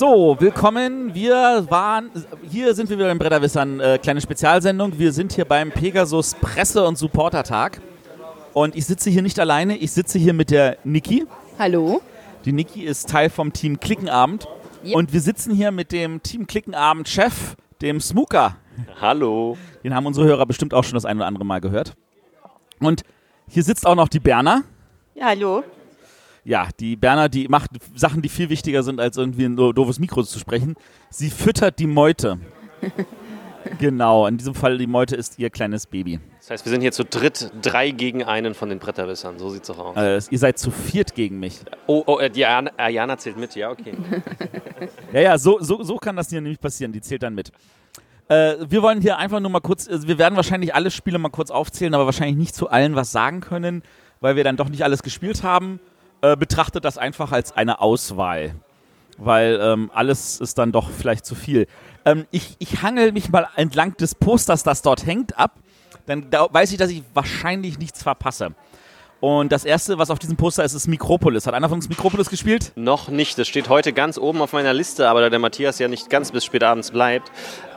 So, willkommen. Wir waren, hier sind wir wieder im Bretterwissern, äh, kleine Spezialsendung. Wir sind hier beim Pegasus Presse- und Supportertag. Und ich sitze hier nicht alleine, ich sitze hier mit der Niki. Hallo. Die Niki ist Teil vom Team Klickenabend. Yep. Und wir sitzen hier mit dem Team Klickenabend-Chef, dem Smooker. Hallo. Den haben unsere Hörer bestimmt auch schon das ein oder andere Mal gehört. Und hier sitzt auch noch die Berner. Ja, hallo. Ja, die Berner, die macht Sachen, die viel wichtiger sind, als irgendwie ein do- doofes Mikro zu sprechen. Sie füttert die Meute. genau, in diesem Fall die Meute ist ihr kleines Baby. Das heißt, wir sind hier zu dritt, drei gegen einen von den Bretterwissern. So sieht's doch aus. Äh, ihr seid zu viert gegen mich. Oh, oh äh, die Ayana, Ayana zählt mit, ja, okay. Ja, ja, so, so, so kann das hier nämlich passieren. Die zählt dann mit. Äh, wir wollen hier einfach nur mal kurz, also wir werden wahrscheinlich alle Spiele mal kurz aufzählen, aber wahrscheinlich nicht zu allen was sagen können, weil wir dann doch nicht alles gespielt haben. Äh, betrachtet das einfach als eine Auswahl, weil ähm, alles ist dann doch vielleicht zu viel. Ähm, ich, ich hangel mich mal entlang des Posters, das dort hängt, ab. Dann da weiß ich, dass ich wahrscheinlich nichts verpasse. Und das erste, was auf diesem Poster ist, ist Mikropolis. Hat einer von uns Mikropolis gespielt? Noch nicht. Das steht heute ganz oben auf meiner Liste, aber da der Matthias ja nicht ganz bis spät abends bleibt,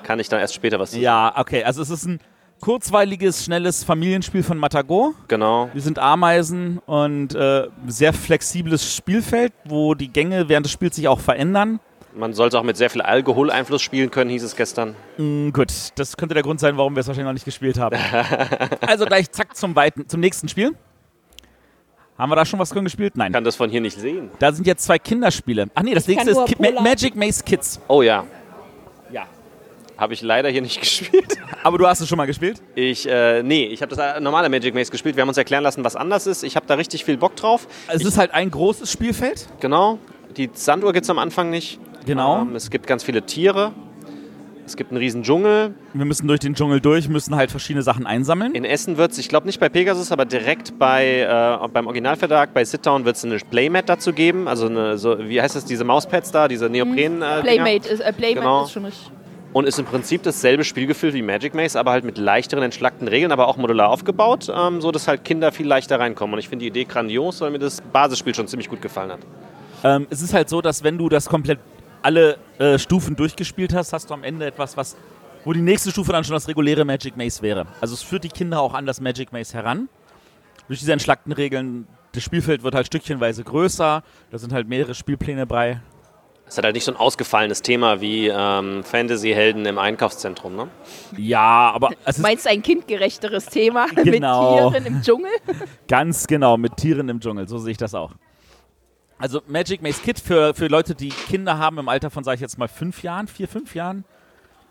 kann ich dann erst später was. Ja, okay. Also es ist ein kurzweiliges, schnelles Familienspiel von Matago. Genau. Wir sind Ameisen und äh, sehr flexibles Spielfeld, wo die Gänge während des Spiels sich auch verändern. Man sollte auch mit sehr viel Alkoholeinfluss spielen können, hieß es gestern. Mm, gut, das könnte der Grund sein, warum wir es wahrscheinlich noch nicht gespielt haben. also gleich zack zum, weiten, zum nächsten Spiel. Haben wir da schon was drin gespielt? Nein. Ich kann das von hier nicht sehen. Da sind jetzt zwei Kinderspiele. Ach nee, das nächste kann ist Ki Ma. Magic Maze Kids. Oh Ja. Habe ich leider hier nicht gespielt. Aber du hast es schon mal gespielt? Ich, äh, nee, ich habe das äh, normale Magic Maze gespielt. Wir haben uns erklären lassen, was anders ist. Ich habe da richtig viel Bock drauf. Es ist halt ein großes Spielfeld. Genau. Die Sanduhr gibt es am Anfang nicht. Genau. Ähm, es gibt ganz viele Tiere. Es gibt einen riesen Dschungel. Wir müssen durch den Dschungel durch, müssen halt verschiedene Sachen einsammeln. In Essen wird es, ich glaube nicht bei Pegasus, aber direkt bei, äh, beim Originalverlag, bei Sitdown wird es eine Playmat dazu geben. Also eine, so, wie heißt das, diese Mauspads da, diese Neopren. Äh. Playmate ist, äh, Playmate Genau. ist schon richtig. Und ist im Prinzip dasselbe Spielgefühl wie Magic Maze, aber halt mit leichteren, entschlackten Regeln, aber auch modular aufgebaut, ähm, so dass halt Kinder viel leichter reinkommen. Und ich finde die Idee grandios, weil mir das Basisspiel schon ziemlich gut gefallen hat. Ähm, es ist halt so, dass wenn du das komplett alle äh, Stufen durchgespielt hast, hast du am Ende etwas, was wo die nächste Stufe dann schon das reguläre Magic Maze wäre. Also es führt die Kinder auch an das Magic Maze heran. Durch diese entschlackten Regeln, das Spielfeld wird halt stückchenweise größer, da sind halt mehrere Spielpläne bei. Es hat halt nicht so ein ausgefallenes Thema wie ähm, Fantasy-Helden im Einkaufszentrum, ne? Ja, aber es ist Meinst du ein kindgerechteres Thema Genau. mit Tieren im Dschungel? ganz genau mit Tieren im Dschungel, so sehe ich das auch. Also Magic Maze Kid für, für Leute, die Kinder haben im Alter von, sage ich jetzt mal, fünf Jahren, vier, fünf Jahren.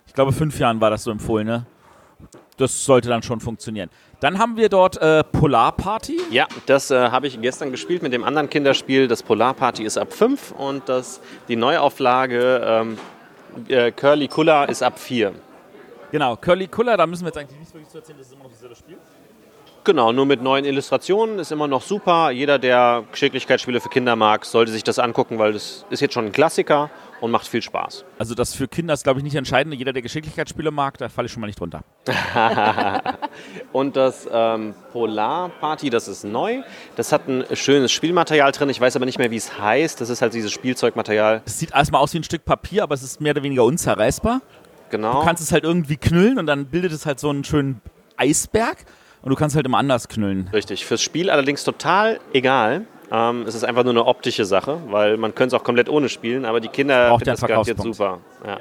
Ich glaube, fünf Jahren war das so empfohlen, ne? Das sollte dann schon funktionieren. Dann haben wir dort äh, Polar Party. Ja, das äh, habe ich gestern gespielt mit dem anderen Kinderspiel. Das Polar Party ist ab 5 und das, die Neuauflage ähm, äh, Curly Kulla ist ab 4. Genau, Curly Kuller, da müssen wir jetzt eigentlich nichts wirklich zu erzählen, das ist immer noch dasselbe Spiel. Genau, nur mit neuen Illustrationen ist immer noch super. Jeder, der Geschicklichkeitsspiele für Kinder mag, sollte sich das angucken, weil das ist jetzt schon ein Klassiker und macht viel Spaß. Also das für Kinder ist, glaube ich, nicht entscheidend. Jeder, der Geschicklichkeitsspiele mag, da falle ich schon mal nicht drunter. Und das ähm, Polar Party, das ist neu. Das hat ein schönes Spielmaterial drin. Ich weiß aber nicht mehr, wie es heißt. Das ist halt dieses Spielzeugmaterial. Das sieht erstmal aus wie ein Stück Papier, aber es ist mehr oder weniger unzerreißbar. Genau. Du kannst es halt irgendwie knüllen und dann bildet es halt so einen schönen Eisberg und du kannst halt immer anders knüllen. Richtig. Fürs Spiel allerdings total egal. Ähm, es ist einfach nur eine optische Sache, weil man könnte es auch komplett ohne spielen, aber die Kinder Braucht finden das garantiert super. Ja.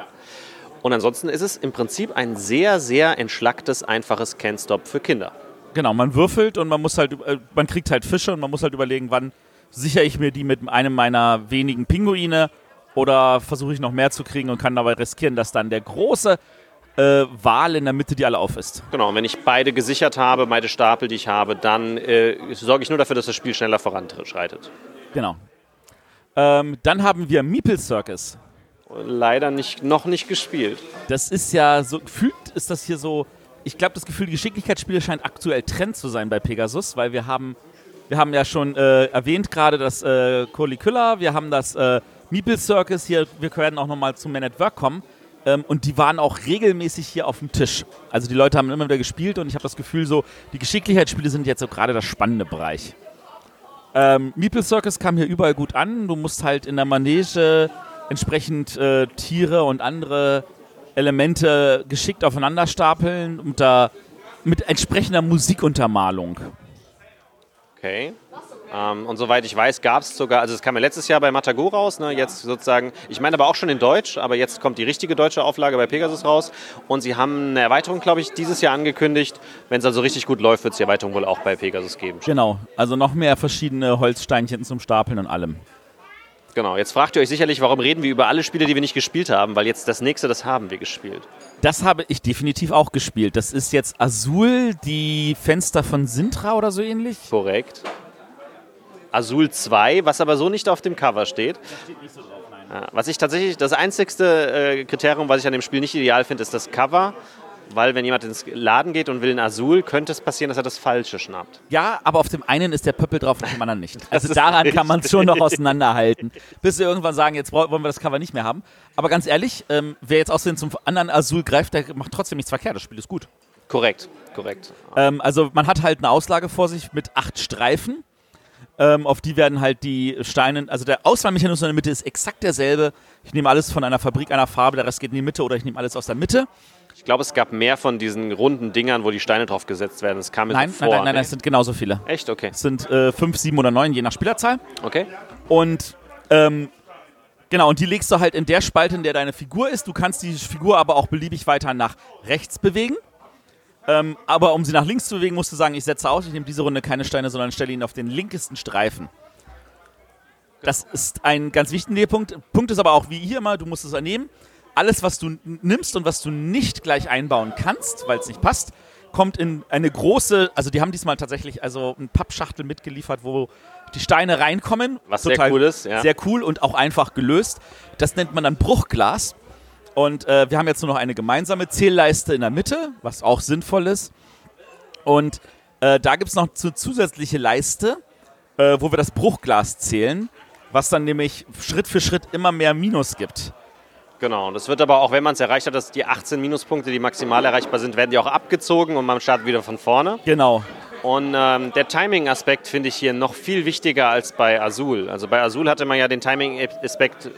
Und ansonsten ist es im Prinzip ein sehr, sehr entschlacktes, einfaches Can't-Stop für Kinder. Genau, man würfelt und man muss halt, äh, man kriegt halt Fische und man muss halt überlegen, wann sichere ich mir die mit einem meiner wenigen Pinguine oder versuche ich noch mehr zu kriegen und kann dabei riskieren, dass dann der große äh, Wal in der Mitte die alle aufisst. Genau, und wenn ich beide gesichert habe, beide Stapel, die ich habe, dann äh, sorge ich nur dafür, dass das Spiel schneller voranschreitet. Genau. Ähm, dann haben wir Meeple Circus. Leider nicht, noch nicht gespielt. Das ist ja so, gefühlt ist das hier so, ich glaube, das Gefühl, die Geschicklichkeitsspiele scheint aktuell Trend zu sein bei Pegasus, weil wir haben, wir haben ja schon äh, erwähnt gerade das äh, Curlicula, wir haben das äh, Meeple Circus hier, wir werden auch nochmal zu Man at Work kommen. Ähm, und die waren auch regelmäßig hier auf dem Tisch. Also die Leute haben immer wieder gespielt und ich habe das Gefühl, so die Geschicklichkeitsspiele sind jetzt so gerade das spannende Bereich. Ähm, Meeple Circus kam hier überall gut an. Du musst halt in der Manege entsprechend äh, Tiere und andere Elemente geschickt aufeinander stapeln und da mit entsprechender Musikuntermalung. Okay. Ähm, und soweit ich weiß, gab es sogar, also es kam ja letztes Jahr bei Matago raus, ne, jetzt sozusagen, ich meine aber auch schon in Deutsch, aber jetzt kommt die richtige deutsche Auflage bei Pegasus raus und sie haben eine Erweiterung, glaube ich, dieses Jahr angekündigt. Wenn es also richtig gut läuft, wird es die Erweiterung wohl auch bei Pegasus geben. Genau, also noch mehr verschiedene Holzsteinchen zum Stapeln und allem. Genau, jetzt fragt ihr euch sicherlich, warum reden wir über alle Spiele, die wir nicht gespielt haben, weil jetzt das nächste, das haben wir gespielt. Das habe ich definitiv auch gespielt. Das ist jetzt Azul, die Fenster von Sintra oder so ähnlich. Korrekt. Azul 2, was aber so nicht auf dem Cover steht. Das steht nicht so drauf, nein. Ja, was ich tatsächlich, das einzigste äh, Kriterium, was ich an dem Spiel nicht ideal finde, ist das Cover. Weil wenn jemand ins Laden geht und will ein Azul, könnte es passieren, dass er das Falsche schnappt. Ja, aber auf dem einen ist der Pöppel drauf, auf dem anderen nicht. Also daran kann man es schon noch auseinanderhalten. Bis wir irgendwann sagen, jetzt wollen wir das Cover nicht mehr haben. Aber ganz ehrlich, ähm, wer jetzt aussehen zum anderen Azul greift, der macht trotzdem nichts verkehrt. Das Spiel ist gut. Korrekt, korrekt. Ähm, also man hat halt eine Auslage vor sich mit acht Streifen. Ähm, auf die werden halt die Steine, also der Auswahlmechanismus in der Mitte ist exakt derselbe. Ich nehme alles von einer Fabrik einer Farbe, der Rest geht in die Mitte oder ich nehme alles aus der Mitte. Ich glaube, es gab mehr von diesen runden Dingern, wo die Steine drauf gesetzt werden. Es kam mir Nein, so vor. nein, nein, nein, nee? es sind genauso viele. Echt? Okay. Es sind äh, fünf, sieben oder neun, je nach Spielerzahl. Okay. Und ähm, genau, und die legst du halt in der Spalte, in der deine Figur ist. Du kannst die Figur aber auch beliebig weiter nach rechts bewegen. Ähm, aber um sie nach links zu bewegen, musst du sagen, ich setze aus, ich nehme diese Runde keine Steine, sondern stelle ihn auf den linkesten Streifen. Das ist ein ganz wichtiger Punkt. Punkt ist aber auch wie hier immer, du musst es nehmen. Alles, was du nimmst und was du nicht gleich einbauen kannst, weil es nicht passt, kommt in eine große, also die haben diesmal tatsächlich also eine Pappschachtel mitgeliefert, wo die Steine reinkommen. Was sehr cool ist, ja. Sehr cool und auch einfach gelöst. Das nennt man dann Bruchglas. Und äh, wir haben jetzt nur noch eine gemeinsame Zählleiste in der Mitte, was auch sinnvoll ist. Und äh, da gibt es noch eine zusätzliche Leiste, äh, wo wir das Bruchglas zählen, was dann nämlich Schritt für Schritt immer mehr Minus gibt. Genau. Und es wird aber auch, wenn man es erreicht hat, dass die 18 Minuspunkte, die maximal erreichbar sind, werden die auch abgezogen und man startet wieder von vorne. Genau. Und ähm, der Timing-Aspekt finde ich hier noch viel wichtiger als bei Azul. Also bei Azul hatte man ja den Timing-Aspekt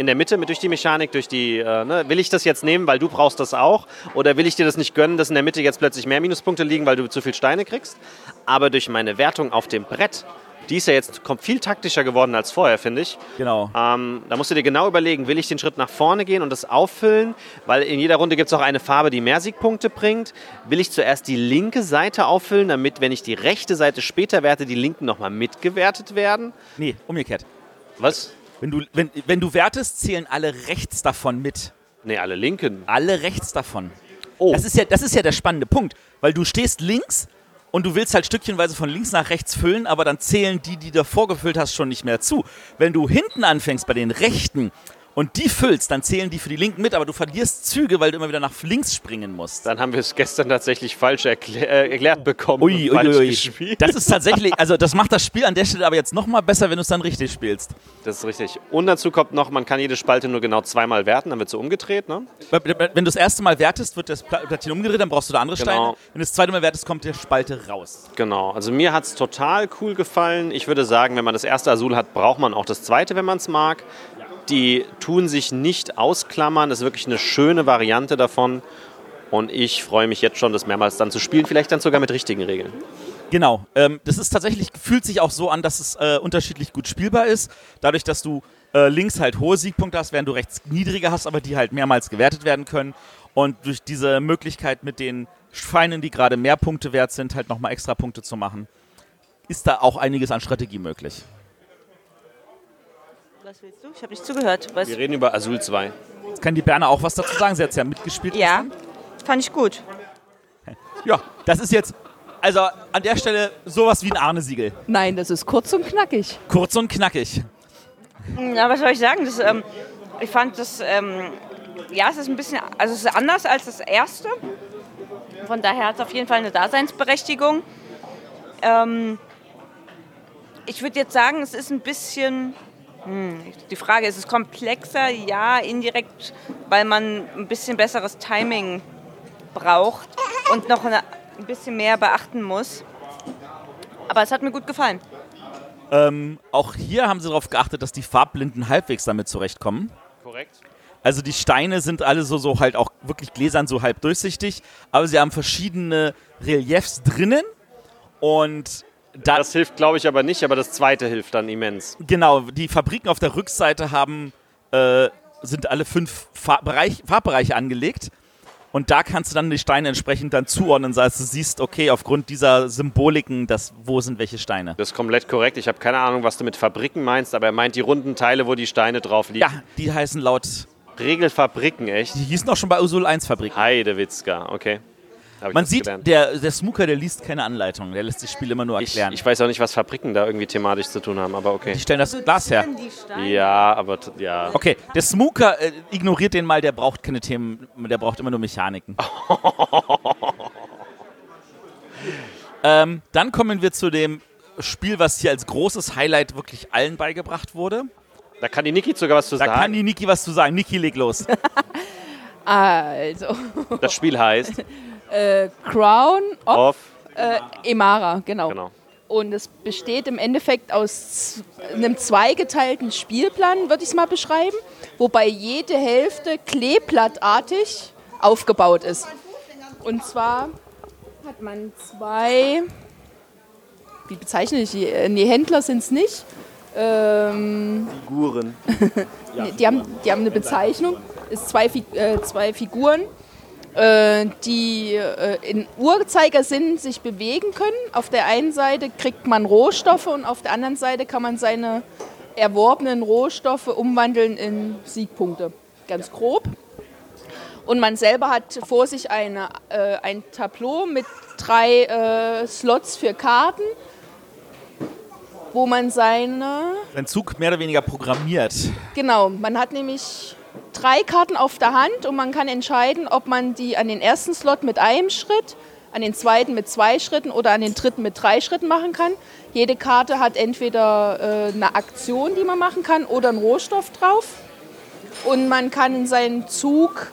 in der Mitte mit durch die Mechanik, durch die, äh, ne, will ich das jetzt nehmen, weil du brauchst das auch? Oder will ich dir das nicht gönnen, dass in der Mitte jetzt plötzlich mehr Minuspunkte liegen, weil du zu viel Steine kriegst? Aber durch meine Wertung auf dem Brett, die ist ja jetzt kommt viel taktischer geworden als vorher, finde ich. Genau. Ähm, da musst du dir genau überlegen, will ich den Schritt nach vorne gehen und das auffüllen? Weil in jeder Runde gibt es auch eine Farbe, die mehr Siegpunkte bringt. Will ich zuerst die linke Seite auffüllen, damit, wenn ich die rechte Seite später werte, die linken nochmal mitgewertet werden? Nee, umgekehrt. Was? Wenn du, wenn, wenn du wertest, zählen alle rechts davon mit. Nee, alle linken. Alle rechts davon. Oh, Das ist, ja, das ist ja der spannende Punkt, weil du stehst links und du willst halt stückchenweise von links nach rechts füllen, aber dann zählen die, die du davor gefüllt hast, schon nicht mehr zu. Wenn du hinten anfängst bei den rechten und die füllst, dann zählen die für die linken mit, aber du verlierst Züge, weil du immer wieder nach links springen musst. dann haben wir es gestern tatsächlich falsch erklä äh, erklärt bekommen. Ui, ui, ui. Das ist tatsächlich, also das macht das Spiel an der Stelle aber jetzt nochmal besser, wenn du es dann richtig spielst. Das ist richtig. Und dazu kommt noch, man kann jede Spalte nur genau zweimal werten, dann wird sie umgedreht. Ne? Wenn du das erste Mal wertest, wird das Pla- Platin umgedreht, dann brauchst du da andere Genau. Steine. Wenn du das zweite Mal wertest, kommt die Spalte raus. Genau, also mir hat es total cool gefallen. Ich würde sagen, wenn man das erste Azul hat, braucht man auch das zweite, wenn man es mag. Die tun sich nicht ausklammern, das ist wirklich eine schöne Variante davon. Und ich freue mich jetzt schon, das mehrmals dann zu spielen, vielleicht dann sogar mit richtigen Regeln. Genau. Ähm, das ist tatsächlich, fühlt sich auch so an, dass es äh, unterschiedlich gut spielbar ist. Dadurch, dass du äh, links halt hohe Siegpunkte hast, während du rechts niedrige hast, aber die halt mehrmals gewertet werden können. Und durch diese Möglichkeit mit den Feinen, die gerade mehr Punkte wert sind, halt nochmal extra Punkte zu machen, ist da auch einiges an Strategie möglich. Was willst du? Ich habe nicht zugehört. Was? Wir reden über Azul 2. Jetzt kann die Berner auch was dazu sagen. Sie hat es ja mitgespielt. Ja, fand ich gut. Ja, das ist jetzt, also an der Stelle sowas wie ein Arne-Siegel. Nein, das ist kurz und knackig. Kurz und knackig. Na, was soll ich sagen? Das, ähm, ich fand das, ähm, ja, es ist ein bisschen, also es ist anders als das erste. Von daher hat es auf jeden Fall eine Daseinsberechtigung. Ähm, ich würde jetzt sagen, es ist ein bisschen, hm, die Frage ist, ist es komplexer? Ja, indirekt, weil man ein bisschen besseres Timing braucht und noch eine, ein bisschen mehr beachten muss. Aber es hat mir gut gefallen. Ähm, auch hier haben sie darauf geachtet, dass die Farbblinden halbwegs damit zurechtkommen. Korrekt. Also die Steine sind alle so, so halt auch wirklich gläsern, so halb durchsichtig, aber sie haben verschiedene Reliefs drinnen und da, Das hilft, glaube ich, aber nicht, aber das zweite hilft dann immens. genau, die Fabriken auf der Rückseite haben, äh, sind alle fünf Farbbereich, Farbbereiche angelegt und da kannst du dann die Steine entsprechend dann zuordnen, das heißt, du siehst, okay, aufgrund dieser Symboliken, das, wo sind welche Steine. Das ist komplett korrekt. Ich habe keine Ahnung, was du mit Fabriken meinst, aber er meint die runden Teile, wo die Steine drauf liegen. Ja, die heißen laut, Regelfabriken, echt? die hießen auch schon bei Usul 1 Fabriken. Heidewitzka, okay. Ich Man sieht, gelernt. der, der Smooker, der liest keine Anleitung, der lässt das Spiel immer nur ich, erklären. ich weiß auch nicht, was Fabriken da irgendwie thematisch zu tun haben, aber okay. die stellen das Glas her. Ja, aber ja. Okay, der Smooker äh, ignoriert den mal, der braucht keine Themen, der braucht immer nur Mechaniken. ähm, dann kommen wir zu dem Spiel, was hier als großes Highlight wirklich allen beigebracht wurde. Da kann die Niki sogar was zu Da sagen. kann die Niki was zu sagen. Niki, leg los. Also, das Spiel heißt äh, Crown of äh, Emara, genau. Genau. Und es besteht im Endeffekt aus einem zweigeteilten Spielplan, würde ich es mal beschreiben, wobei jede Hälfte kleeblattartig aufgebaut ist. Und zwar hat man zwei, wie bezeichne ich die? Äh, Nee, Händler sind es nicht. Ähm, Figuren. Nee, die, haben, die haben eine Bezeichnung. Es zwei, äh, zwei Figuren, die äh, in Uhrzeigersinn sich bewegen können. Auf der einen Seite kriegt man Rohstoffe und auf der anderen Seite kann man seine erworbenen Rohstoffe umwandeln in Siegpunkte. Ganz grob. Und man selber hat vor sich eine, äh, ein Tableau mit drei äh, Slots für Karten, wo man seine Ein Zug mehr oder weniger programmiert. Genau, man hat nämlich drei Karten auf der Hand und man kann entscheiden, ob man die an den ersten Slot mit einem Schritt, an den zweiten mit zwei Schritten oder an den dritten mit drei Schritten machen kann. Jede Karte hat entweder äh, eine Aktion, die man machen kann, oder einen Rohstoff drauf. Und man kann in seinen Zug,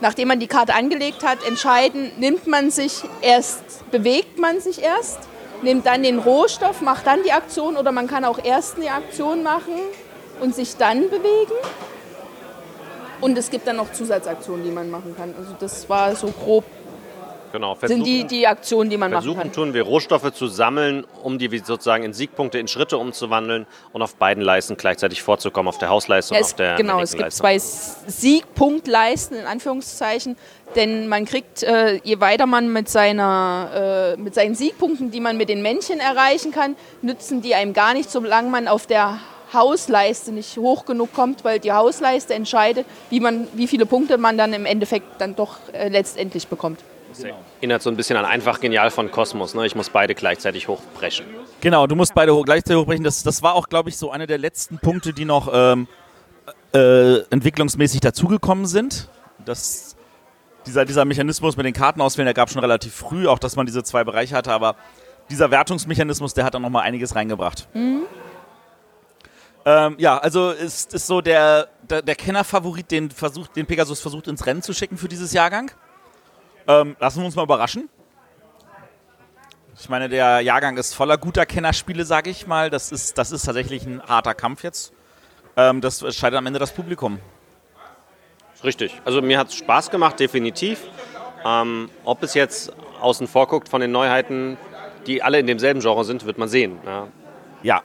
nachdem man die Karte angelegt hat, entscheiden, nimmt man sich erst, bewegt man sich erst, nimmt dann den Rohstoff, macht dann die Aktion oder man kann auch erst eine Aktion machen und sich dann bewegen. Und es gibt dann noch Zusatzaktionen, die man machen kann. Also das war so grob, Genau. sind Versuchen, die, die Aktionen, die man machen versuchen kann. tun wir Rohstoffe zu sammeln, um die sozusagen in Siegpunkte in Schritte umzuwandeln und auf beiden Leisten gleichzeitig vorzukommen, auf der Hausleiste Ja, und auf der genau, es gibt zwei Siegpunktleisten in Anführungszeichen, denn man kriegt, äh, je weiter man mit, seiner, äh, mit seinen Siegpunkten, die man mit den Männchen erreichen kann, nützen die einem gar nicht, solange man auf der Hausleiste nicht hoch genug kommt, weil die Hausleiste entscheidet, wie, man, wie viele Punkte man dann im Endeffekt dann doch äh, letztendlich bekommt. Erinnert so ein bisschen an einfach genial von Kosmos. Ne? Ich muss beide gleichzeitig hochbrechen. Genau, du musst beide hoch, gleichzeitig hochbrechen. Das, das war auch, glaube ich, so einer der letzten Punkte, die noch ähm, äh, entwicklungsmäßig dazugekommen sind. Das, dieser, dieser Mechanismus mit den Karten auswählen, der gab schon relativ früh, auch dass man diese zwei Bereiche hatte, aber dieser Wertungsmechanismus, der hat dann nochmal einiges reingebracht. Ähm, ja, also ist, ist so der, der, der Kennerfavorit, den, versucht, den Pegasus versucht ins Rennen zu schicken für dieses Jahrgang. Ähm, lassen wir uns mal überraschen. Ich meine, der Jahrgang ist voller guter Kennerspiele, sage ich mal. Das ist, das ist tatsächlich ein harter Kampf jetzt. Ähm, das entscheidet am Ende das Publikum. Richtig. Also mir hat es Spaß gemacht, definitiv. Ähm, ob es jetzt außen vor guckt von den Neuheiten, die alle in demselben Genre sind, wird man sehen. Ja. Ja,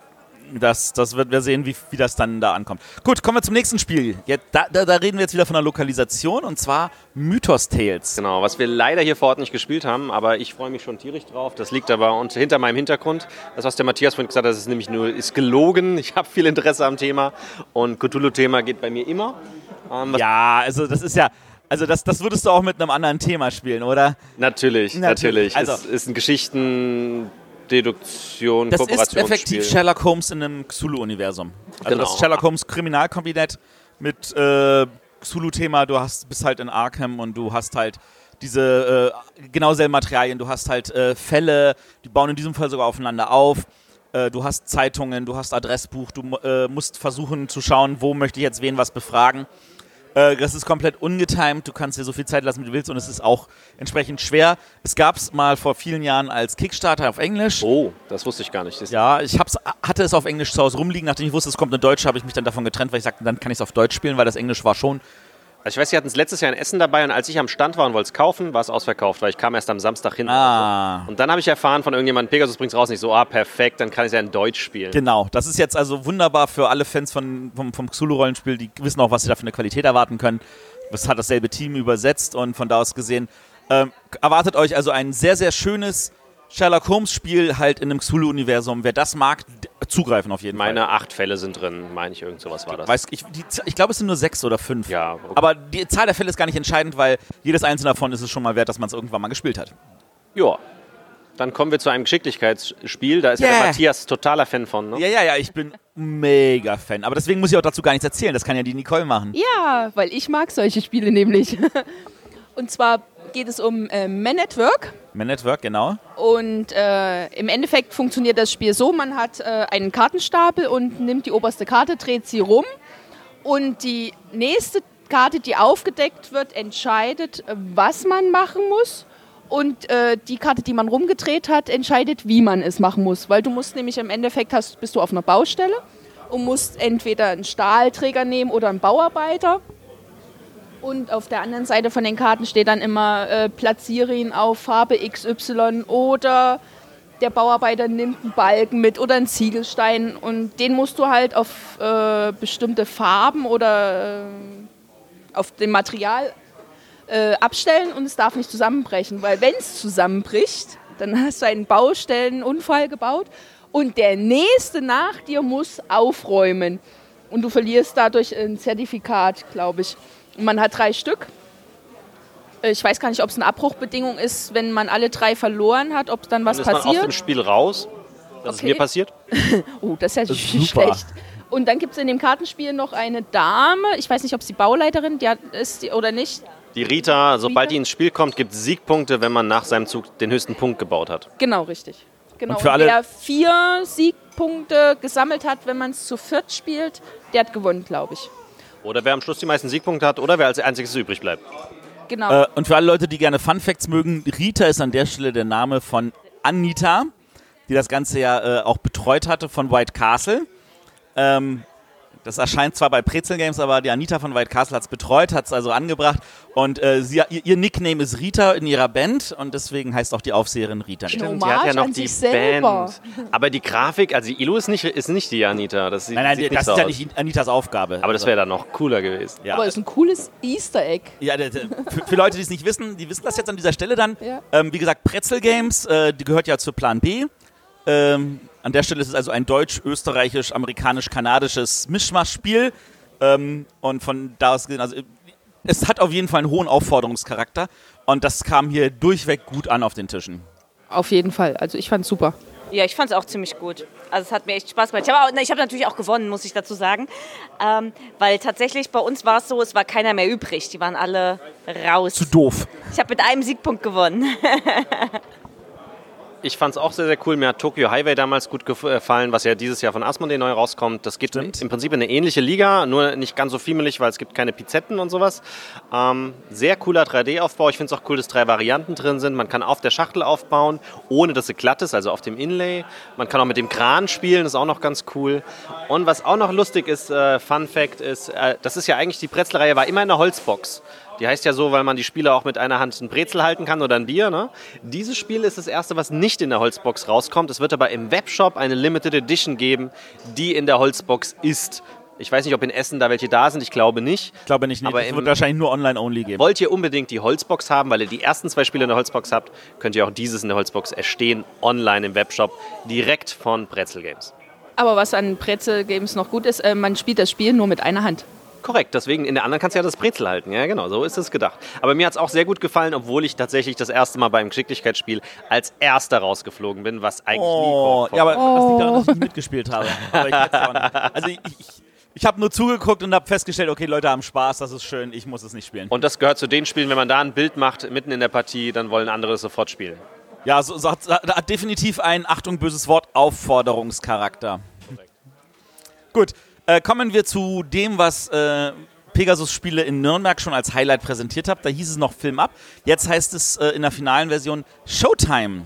das, das wird wir sehen, wie, wie das dann da ankommt. Gut, kommen wir zum nächsten Spiel. Jetzt, da, da, da reden wir jetzt wieder von der Lokalisation und zwar Mythos Tales. Genau, was wir leider hier vor Ort nicht gespielt haben, aber ich freue mich schon tierisch drauf. Das liegt aber und hinter meinem Hintergrund. Das, was der Matthias vorhin gesagt hat, ist nämlich nur ist gelogen. Ich habe viel Interesse am Thema und Cthulhu-Thema geht bei mir immer. Ähm, Ja, also das ist ja, also das, das würdest du auch mit einem anderen Thema spielen, oder? Natürlich, Natürlich. natürlich. Also- es ist ein Geschichten, Deduktion, Das ist effektiv Sherlock Holmes in einem Cthulhu-Universum. Also Genau. das Sherlock Holmes Kriminalkabinett mit äh, Cthulhu-Thema. Du hast, bist halt in Arkham und du hast halt diese äh, genau selben Materialien. Du hast halt äh, Fälle, die bauen in diesem Fall sogar aufeinander auf. Äh, du hast Zeitungen, du hast Adressbuch. Du äh, musst versuchen zu schauen, wo möchte ich jetzt wen was befragen. Äh, das ist komplett ungetimed, du kannst dir so viel Zeit lassen, wie du willst und es ist auch entsprechend schwer. Es gab es mal vor vielen Jahren als Kickstarter auf Englisch. Oh, das wusste ich gar nicht. Das Ja, ich hab's, hatte es auf Englisch zu Hause rumliegen. Nachdem ich wusste, es kommt eine Deutsche, habe ich mich dann davon getrennt, weil ich sagte, dann kann ich es auf Deutsch spielen, weil das Englisch war schon. Also ich weiß, sie hatten es letztes Jahr in Essen dabei und als ich am Stand war und wollte es kaufen, war es ausverkauft, weil ich kam erst am Samstag hin. Ah. Und dann habe ich erfahren von irgendjemandem, Pegasus bringt es raus, nicht so, ah, perfekt, dann kann ich es ja in Deutsch spielen. Genau, das ist jetzt also wunderbar für alle Fans von, vom, vom Xulu-Rollenspiel, die wissen auch, was sie da für eine Qualität erwarten können. Das hat dasselbe Team übersetzt und von da aus gesehen ähm, erwartet euch also ein sehr, sehr schönes Sherlock Holmes-Spiel halt in einem Xulu-Universum. Wer das mag, zugreifen auf jeden Fall. Meine acht Fälle sind drin, meine ich, irgend sowas war das. Weiß, ich die, ich glaube, es sind nur sechs oder fünf. Ja, okay. Aber die Zahl der Fälle ist gar nicht entscheidend, weil jedes einzelne davon ist es schon mal wert, dass man es irgendwann mal gespielt hat. Ja. Dann kommen wir zu einem Geschicklichkeitsspiel. Da ist ja Yeah. der Matthias totaler Fan von. Ne? Ja, ja, ja, ich bin mega Fan. Aber deswegen muss ich auch dazu gar nichts erzählen. Das kann ja die Nicole machen. Ja, weil ich mag solche Spiele nämlich. Und zwar geht es um äh, Man at Work. Man Network, genau. Und äh, im Endeffekt funktioniert das Spiel so, man hat äh, einen Kartenstapel und nimmt die oberste Karte, dreht sie rum und die nächste Karte, die aufgedeckt wird, entscheidet, was man machen muss. Und äh, die Karte, die man rumgedreht hat, entscheidet, wie man es machen muss. Weil du musst nämlich im Endeffekt, hast, bist du auf einer Baustelle und musst entweder einen Stahlträger nehmen oder einen Bauarbeiter. Und auf der anderen Seite von den Karten steht dann immer, äh, platziere ihn auf Farbe XY oder der Bauarbeiter nimmt einen Balken mit oder einen Ziegelstein und den musst du halt auf äh, bestimmte Farben oder äh, auf dem Material äh, abstellen und es darf nicht zusammenbrechen, weil wenn es zusammenbricht, dann hast du einen Baustellenunfall gebaut und der nächste nach dir muss aufräumen und du verlierst dadurch ein Zertifikat, glaube ich. Und man hat drei Stück. Ich weiß gar nicht, ob es eine Abbruchbedingung ist, wenn man alle drei verloren hat, ob dann was Dann ist man aus passiert. dem Spiel raus. Das ist Okay. mir passiert. Oh, das ist ja Das ist super. schlecht. Und dann gibt es in dem Kartenspiel noch eine Dame, ich weiß nicht, ob sie Bauleiterin die hat, ist die, oder nicht. Die Rita, sobald Rita? die ins Spiel kommt, gibt es Siegpunkte, wenn man nach seinem Zug den höchsten Punkt gebaut hat. Genau, richtig. Genau. Und für alle- wer vier Siegpunkte gesammelt hat, wenn man es zu viert spielt, der hat gewonnen, glaube ich. Oder wer am Schluss die meisten Siegpunkte hat oder wer als einziges übrig bleibt. Genau. Äh, und für alle Leute, die gerne Fun Facts mögen, Rita ist an der Stelle der Name von Anita, die das Ganze ja äh, auch betreut hatte von White Castle. Ähm, das erscheint zwar bei Pretzel Games, aber die Anita von White Castle hat es betreut, hat es also angebracht. Und äh, sie, ihr, ihr Nickname ist Rita in ihrer Band und deswegen heißt auch die Aufseherin Rita. Stimmt. Und die hat ja noch die selber. Band. Aber die Grafik, also die Ilo ist nicht, ist nicht die Anita. Das sieht, Nein, nein, sieht das ist ja nicht Anitas Aufgabe. Aber das wäre dann noch cooler gewesen. ja. Aber es ist ein cooles Easter Egg. Ja, der, der, für, für Leute, die es nicht wissen, die wissen das jetzt an dieser Stelle dann. Ja. Ähm, wie gesagt, Pretzel Games, äh, die gehört ja zu Plan B. Ähm, an der Stelle ist es also ein deutsch-österreichisch-amerikanisch-kanadisches Mischmaschspiel. Ähm, und von da aus gesehen, also es hat auf jeden Fall einen hohen Aufforderungscharakter. Und das kam hier durchweg gut an auf den Tischen. Auf jeden Fall. Also ich fand super. Ja, ich fand es auch ziemlich gut. Also es hat mir echt Spaß gemacht. Ich habe hab natürlich auch gewonnen, muss ich dazu sagen. Ähm, weil tatsächlich bei uns war es so, es war keiner mehr übrig. Die waren alle raus. Zu doof. Ich habe mit einem Siegpunkt gewonnen. Ich fand es auch sehr, sehr cool. Mir hat Tokyo Highway damals gut gefallen, was ja dieses Jahr von Asmodee neu rauskommt. Das geht Stimmt. im Prinzip in eine ähnliche Liga, nur nicht ganz so fiemelig, weil es gibt keine Pizetten und sowas. Ähm, sehr cooler 3D-Aufbau. Ich finde es auch cool, dass drei Varianten drin sind. Man kann auf der Schachtel aufbauen, ohne dass sie glatt ist, also auf dem Inlay. Man kann auch mit dem Kran spielen, das ist auch noch ganz cool. Und was auch noch lustig ist, äh, Fun Fact ist, äh, das ist ja eigentlich, die Brezelreihe war immer in einer Holzbox. Die heißt ja so, weil man die Spiele auch mit einer Hand ein Brezel halten kann oder ein Bier. Ne? Dieses Spiel ist das erste, was nicht in der Holzbox rauskommt. Es wird aber im Webshop eine Limited Edition geben, die in der Holzbox ist. Ich weiß nicht, ob in Essen da welche da sind, ich glaube nicht. Ich glaube nicht, nee, Aber im- wird wahrscheinlich nur online-only geben. Wollt ihr unbedingt die Holzbox haben, weil ihr die ersten zwei Spiele in der Holzbox habt, könnt ihr auch dieses in der Holzbox erstehen, online im Webshop, direkt von Pretzel Games. Aber was an Brezel Games noch gut ist, äh, man spielt das Spiel nur mit einer Hand. Korrekt, deswegen in der anderen kannst du ja das Brezel halten. Ja, genau, so ist es gedacht. Aber mir hat es auch sehr gut gefallen, obwohl ich tatsächlich das erste Mal beim Geschicklichkeitsspiel als Erster rausgeflogen bin, was eigentlich Oh, nie ja, aber das liegt daran, dass ich nicht mitgespielt habe. Ich also ich, ich, ich habe nur zugeguckt und habe festgestellt, okay, Leute haben Spaß, das ist schön, ich muss es nicht spielen. Und das gehört zu den Spielen, wenn man da ein Bild macht, mitten in der Partie, dann wollen andere es sofort spielen. Ja, so, so hat, hat definitiv einen, Achtung, böses Wort, Aufforderungscharakter. Gut, äh, kommen wir zu dem, was äh, Pegasus-Spiele in Nürnberg schon als Highlight präsentiert habe. Da hieß es noch Film ab. Jetzt heißt es äh, in der finalen Version Showtime.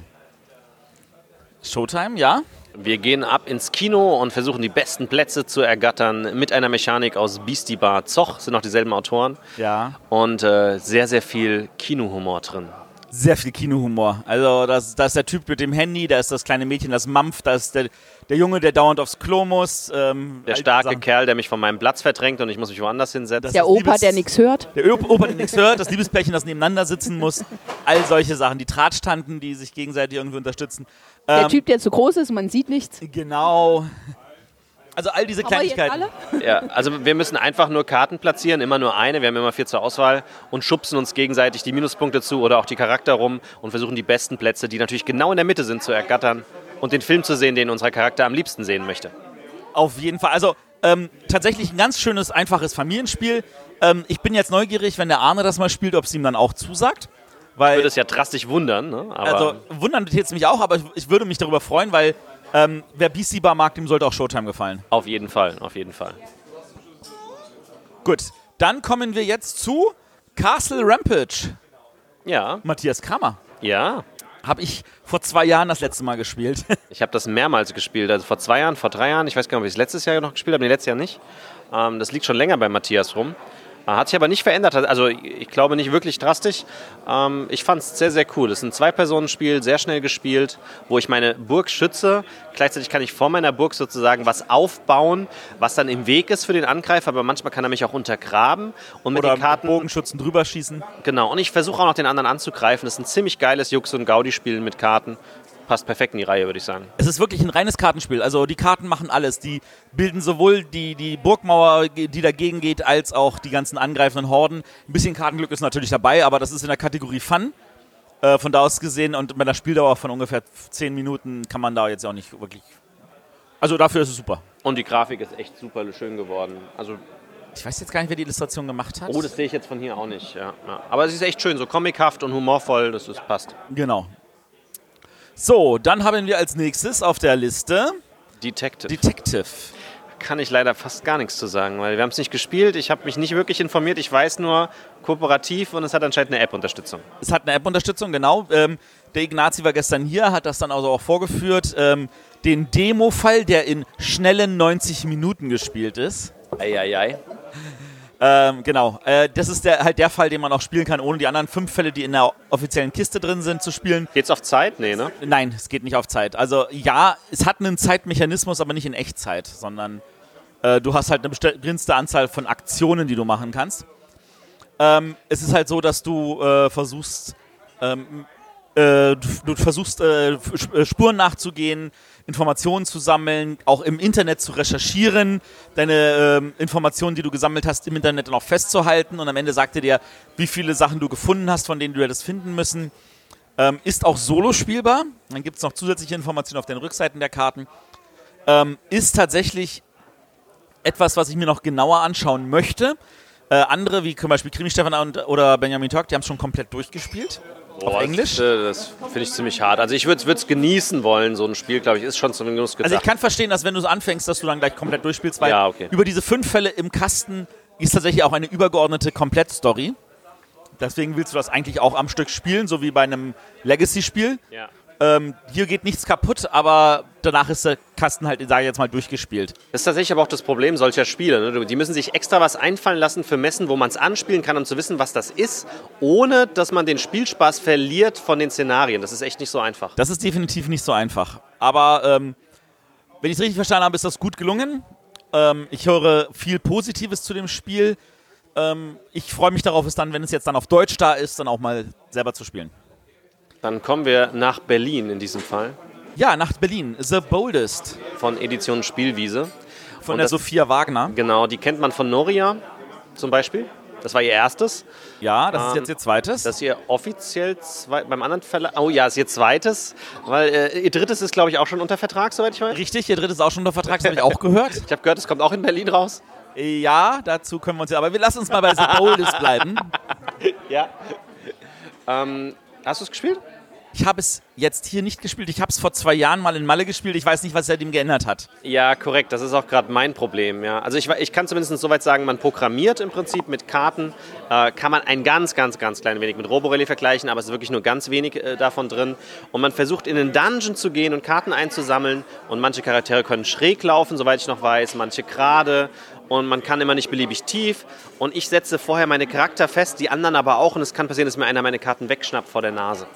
Showtime, ja? Wir gehen ab ins Kino und versuchen die besten Plätze zu ergattern mit einer Mechanik aus Beastie Bar Zoch, sind noch dieselben Autoren. Ja. Und äh, sehr, sehr viel Kinohumor drin. Sehr viel Kinohumor. Also, da das ist der Typ mit dem Handy, da ist das kleine Mädchen, das Mampf, da ist der, der Junge, der dauernd aufs Klo muss. Ähm, Der starke Sachen. Kerl, der mich von meinem Platz verdrängt und ich muss mich woanders hinsetzen. Das- Der Opa, Liebes- der nichts hört. Der Ö- Opa, der nichts hört, das Liebespärchen, das nebeneinander sitzen muss. All solche Sachen. Die Tratschtanten, die sich gegenseitig irgendwie unterstützen. Der Ähm, Typ, der zu groß ist, man sieht nichts. Genau. Also all diese Kleinigkeiten. alle? Ja, also wir müssen einfach nur Karten platzieren, immer nur eine, wir haben immer vier zur Auswahl und schubsen uns gegenseitig die Minuspunkte zu oder auch die Charakter rum und versuchen die besten Plätze, die natürlich genau in der Mitte sind, zu ergattern und den Film zu sehen, den unser Charakter am liebsten sehen möchte. Auf jeden Fall. Also ähm, tatsächlich ein ganz schönes, einfaches Familienspiel. Ähm, ich bin jetzt neugierig, wenn der Arne das mal spielt, ob es ihm dann auch zusagt. Weil, Würde es ja drastisch wundern, ne? aber also wundern jetzt mich auch, aber ich, ich würde mich darüber freuen, weil ähm, wer BC Bar mag, dem sollte auch Showtime gefallen. auf jeden Fall, auf jeden Fall. Gut, dann kommen wir jetzt zu Castle Rampage. Ja, Matthias Kramer. ja. Habe ich vor zwei Jahren das letzte Mal gespielt. Ich habe das mehrmals gespielt, also vor zwei Jahren, vor drei Jahren. Ich weiß gar nicht, ob ich es letztes Jahr noch gespielt habe, nee, letztes Jahr nicht. Ähm, das liegt schon länger bei Matthias rum. Äh, Hat sich aber nicht verändert, also ich glaube nicht wirklich drastisch. Ähm, ich fand es sehr, sehr cool. Es ist ein Zwei-Personen-Spiel, sehr schnell gespielt, wo ich meine Burg schütze. Gleichzeitig kann ich vor meiner Burg sozusagen was aufbauen, was dann im Weg ist für den Angreifer, aber manchmal kann er mich auch untergraben. Und mit Oder den Karten Bogenschützen drüber schießen. Genau, und ich versuche auch noch den anderen anzugreifen. Das ist ein ziemlich geiles Jux- und Gaudi-Spiel mit Karten. Passt perfekt in die Reihe, würde ich sagen. Es ist wirklich ein reines Kartenspiel. Also die Karten machen alles. Die bilden sowohl die, die Burgmauer, die dagegen geht, als auch die ganzen angreifenden Horden. Ein bisschen Kartenglück ist natürlich dabei, aber das ist in der Kategorie Fun. Äh, von da aus gesehen und mit einer Spieldauer von ungefähr 10 Minuten kann man da jetzt auch nicht wirklich. Also dafür ist es super. Und die Grafik ist echt super schön geworden. Also, Ich weiß jetzt gar nicht, wer die Illustration gemacht hat. oh, das sehe ich jetzt von hier auch nicht. Ja, ja. Aber es ist echt schön, so comichaft und humorvoll, das ist, passt. genau. So, dann haben wir als nächstes auf der Liste Detective. Detective. kann ich leider fast gar nichts zu sagen, weil wir haben es nicht gespielt. Ich habe mich nicht wirklich informiert. Ich weiß nur kooperativ und es hat anscheinend eine App-Unterstützung. Es hat eine App-Unterstützung, genau. Ähm, der Ignazi war gestern hier, hat das dann also auch vorgeführt. Ähm, den Demo-Fall, der in schnellen 90 Minuten gespielt ist. Eieiei. Ähm, genau. Äh, das ist der, halt der Fall, den man auch spielen kann, ohne die anderen fünf Fälle, die in der offiziellen Kiste drin sind, zu spielen. Geht's auf Zeit? Nee, ne? Nein, es geht nicht auf Zeit. Also ja, es hat einen Zeitmechanismus, aber nicht in Echtzeit, sondern äh, du hast halt eine begrenzte Anzahl von Aktionen, die du machen kannst. Ähm, es ist halt so, dass du äh, versuchst, ähm, äh, du, du versuchst äh, äh, Spuren nachzugehen, Informationen zu sammeln, auch im Internet zu recherchieren, deine ähm, Informationen, die du gesammelt hast, im Internet dann auch festzuhalten und am Ende sagt er dir, wie viele Sachen du gefunden hast, von denen du hättest finden müssen. Ähm, ist auch solo spielbar. Dann gibt es noch zusätzliche Informationen auf den Rückseiten der Karten. Ähm, ist tatsächlich etwas, was ich mir noch genauer anschauen möchte. Äh, andere, wie zum Beispiel Krimi Stefan und, oder Benjamin Talk, die haben es schon komplett durchgespielt. Auf Englisch. Das, äh, das finde ich ziemlich hart. Also ich würde es genießen wollen, so ein Spiel, glaube ich, ist schon zum Genuss gedacht. Also ich kann verstehen, dass wenn du so anfängst, dass du dann gleich komplett durchspielst, weil Ja, okay. über diese fünf Fälle im Kasten ist tatsächlich auch eine übergeordnete Komplettstory. Deswegen willst du das eigentlich auch am Stück spielen, so wie bei einem Legacy-Spiel. ja. Ähm, hier geht nichts kaputt, aber danach ist der Kasten halt, sage ich jetzt mal, durchgespielt. Das ist tatsächlich aber auch das Problem solcher Spiele. Ne? Die müssen sich extra was einfallen lassen für Messen, wo man es anspielen kann, um zu wissen, was das ist, ohne dass man den Spielspaß verliert von den Szenarien. Das ist echt nicht so einfach. Das ist definitiv nicht so einfach. Aber ähm, wenn ich es richtig verstanden habe, ist das gut gelungen. Ähm, ich höre viel Positives zu dem Spiel. Ähm, ich freue mich darauf, es dann, wenn es jetzt dann auf Deutsch da ist, dann auch mal selber zu spielen. Dann kommen wir nach Berlin in diesem Fall Ja, nach Berlin. The Boldest von Edition Spielwiese. von Und der das- Sophia Wagner. Genau, die kennt man von Noria zum Beispiel. Das war ihr erstes. Ja, das ist Ähm, jetzt ihr zweites. Das ist ihr offiziell zwei, beim anderen Verlag. Oh ja, ist ihr zweites. Weil äh, ihr drittes ist, glaube ich, auch schon unter Vertrag, soweit ich weiß. Richtig, ihr drittes ist auch schon unter Vertrag, das habe ich auch gehört. Ich habe gehört, es kommt auch in Berlin raus. Ja, dazu können wir uns ja, aber wir lassen uns mal bei The Boldest bleiben. Ja. Ähm, hast du es gespielt? Ich habe es jetzt hier nicht gespielt. Ich habe es vor zwei Jahren mal in Malle gespielt. Ich weiß nicht, was seitdem geändert hat. Ja, korrekt. Das ist auch gerade mein Problem. Ja. Also ich, ich kann zumindest soweit sagen, man programmiert im Prinzip mit Karten. Äh, kann man ein ganz, ganz, ganz klein wenig mit Roborelli vergleichen, aber es ist wirklich nur ganz wenig äh, davon drin. Und man versucht in den Dungeon zu gehen und Karten einzusammeln. Und manche Charaktere können schräg laufen, soweit ich noch weiß, manche gerade. Und man kann immer nicht beliebig tief. Und ich setze vorher meine Charakter fest, die anderen aber auch. Und es kann passieren, dass mir einer meine Karten wegschnappt vor der Nase.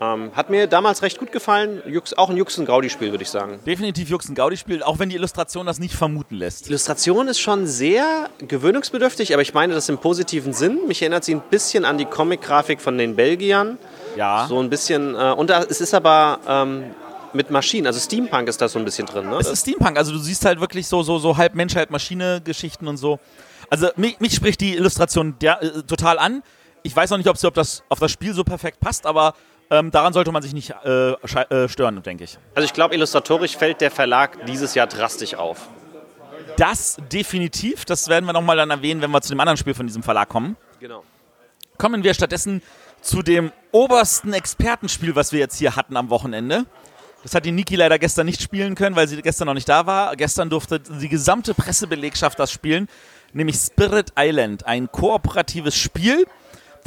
Ähm, hat mir damals recht gut gefallen. Jux, auch ein Jux- und Gaudi-Spiel, würde ich sagen. Definitiv Jux und Gaudi-Spiel, auch wenn die Illustration das nicht vermuten lässt. Die Illustration ist schon sehr gewöhnungsbedürftig, aber ich meine das im positiven Sinn. Mich erinnert sie ein bisschen an die Comic-Grafik von den Belgiern. Ja. So ein bisschen. Äh, und da, es ist aber. Ähm, mit Maschinen, also Steampunk ist da so ein bisschen drin, ne? Es ist Steampunk, also du siehst halt wirklich so, so, so halb Mensch, halb Maschine-Geschichten und so. Also mich, mich spricht die Illustration der, äh, total an. Ich weiß noch nicht, ob sie ob das auf das Spiel so perfekt passt, aber ähm, daran sollte man sich nicht äh, äh, stören, denke ich. Also ich glaube, illustratorisch fällt der Verlag dieses Jahr drastisch auf. Das definitiv, das werden wir nochmal dann erwähnen, wenn wir zu dem anderen Spiel von diesem Verlag kommen. Genau. Kommen wir stattdessen zu dem obersten Expertenspiel, was wir jetzt hier hatten am Wochenende. Das hat die Niki leider gestern nicht spielen können, weil sie gestern noch nicht da war. Gestern durfte die gesamte Pressebelegschaft das spielen, nämlich Spirit Island, ein kooperatives Spiel,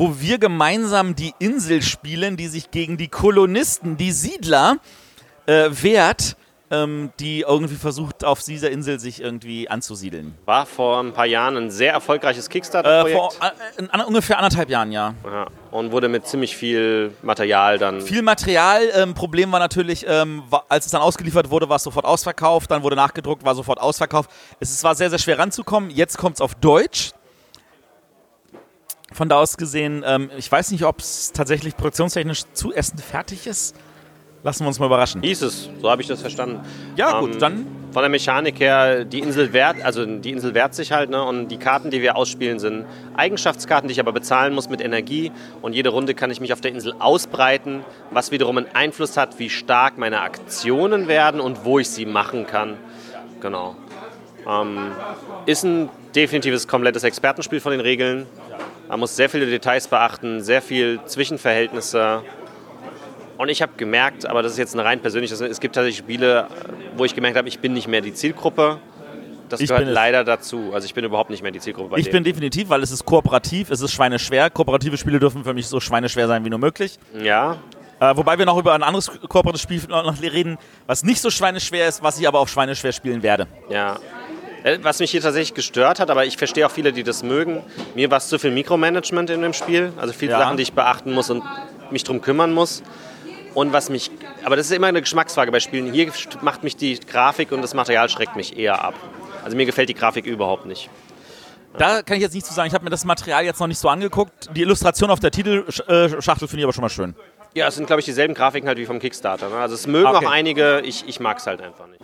wo wir gemeinsam die Insel spielen, die sich gegen die Kolonisten, die Siedler, äh, wehrt, ähm, die irgendwie versucht, auf dieser Insel sich irgendwie anzusiedeln. War vor ein paar Jahren ein sehr erfolgreiches Äh, Kickstarter-Projekt. vor äh, an, ungefähr anderthalb Jahren, ja. ja, und wurde mit ziemlich viel Material dann. Viel Material. Ähm, Problem war natürlich, ähm, wa- als es dann ausgeliefert wurde, war es sofort ausverkauft. Dann wurde nachgedruckt, war sofort ausverkauft. Es ist- war sehr, sehr schwer ranzukommen. Jetzt kommt es auf Deutsch. Von da aus gesehen, ähm, ich weiß nicht, ob es tatsächlich produktionstechnisch zu Essen fertig ist. Lassen wir uns mal überraschen. Hieß es, so habe ich das verstanden. Ja, gut, Ähm, dann. Von der Mechanik her, die Insel wehrt, also die Insel wehrt sich halt, ne? Und die Karten, die wir ausspielen, sind Eigenschaftskarten, die ich aber bezahlen muss mit Energie. Und jede Runde kann ich mich auf der Insel ausbreiten, was wiederum einen Einfluss hat, wie stark meine Aktionen werden und wo ich sie machen kann. Genau. Ähm, ist ein definitives komplettes Expertenspiel von den Regeln. Man muss sehr viele Details beachten, sehr viel Zwischenverhältnisse. Und ich habe gemerkt, aber das ist jetzt eine rein persönliche, es gibt tatsächlich Spiele, wo ich gemerkt habe, ich bin nicht mehr die Zielgruppe. Das Ich gehört leider dazu. Also ich bin überhaupt nicht mehr die Zielgruppe bei Ich denen. bin definitiv, weil es ist kooperativ, es ist schweineschwer. Kooperative Spiele dürfen für mich so schweineschwer sein wie nur möglich. Ja, Äh, wobei wir noch über ein anderes kooperatives Spiel noch reden, was nicht so schweineschwer ist, was ich aber auf schweineschwer spielen werde. ja. Äh, Was mich hier tatsächlich gestört hat, aber ich verstehe auch viele, die das mögen. Mir war es zu viel Mikromanagement in dem Spiel. Also viele Ja. Sachen, die ich beachten muss und mich drum kümmern muss. Und was mich, aber das ist immer eine Geschmacksfrage bei Spielen. Hier macht mich die Grafik und das Material schreckt mich eher ab. Also mir gefällt die Grafik überhaupt nicht. Da kann ich jetzt nichts zu sagen. Ich habe mir das Material jetzt noch nicht so angeguckt. Die Illustration auf der Titelschachtel finde ich aber schon mal schön. Ja, es sind, glaube ich, dieselben Grafiken halt wie vom Kickstarter. Ne? Also es mögen Okay. auch einige, ich, ich mag es halt einfach nicht.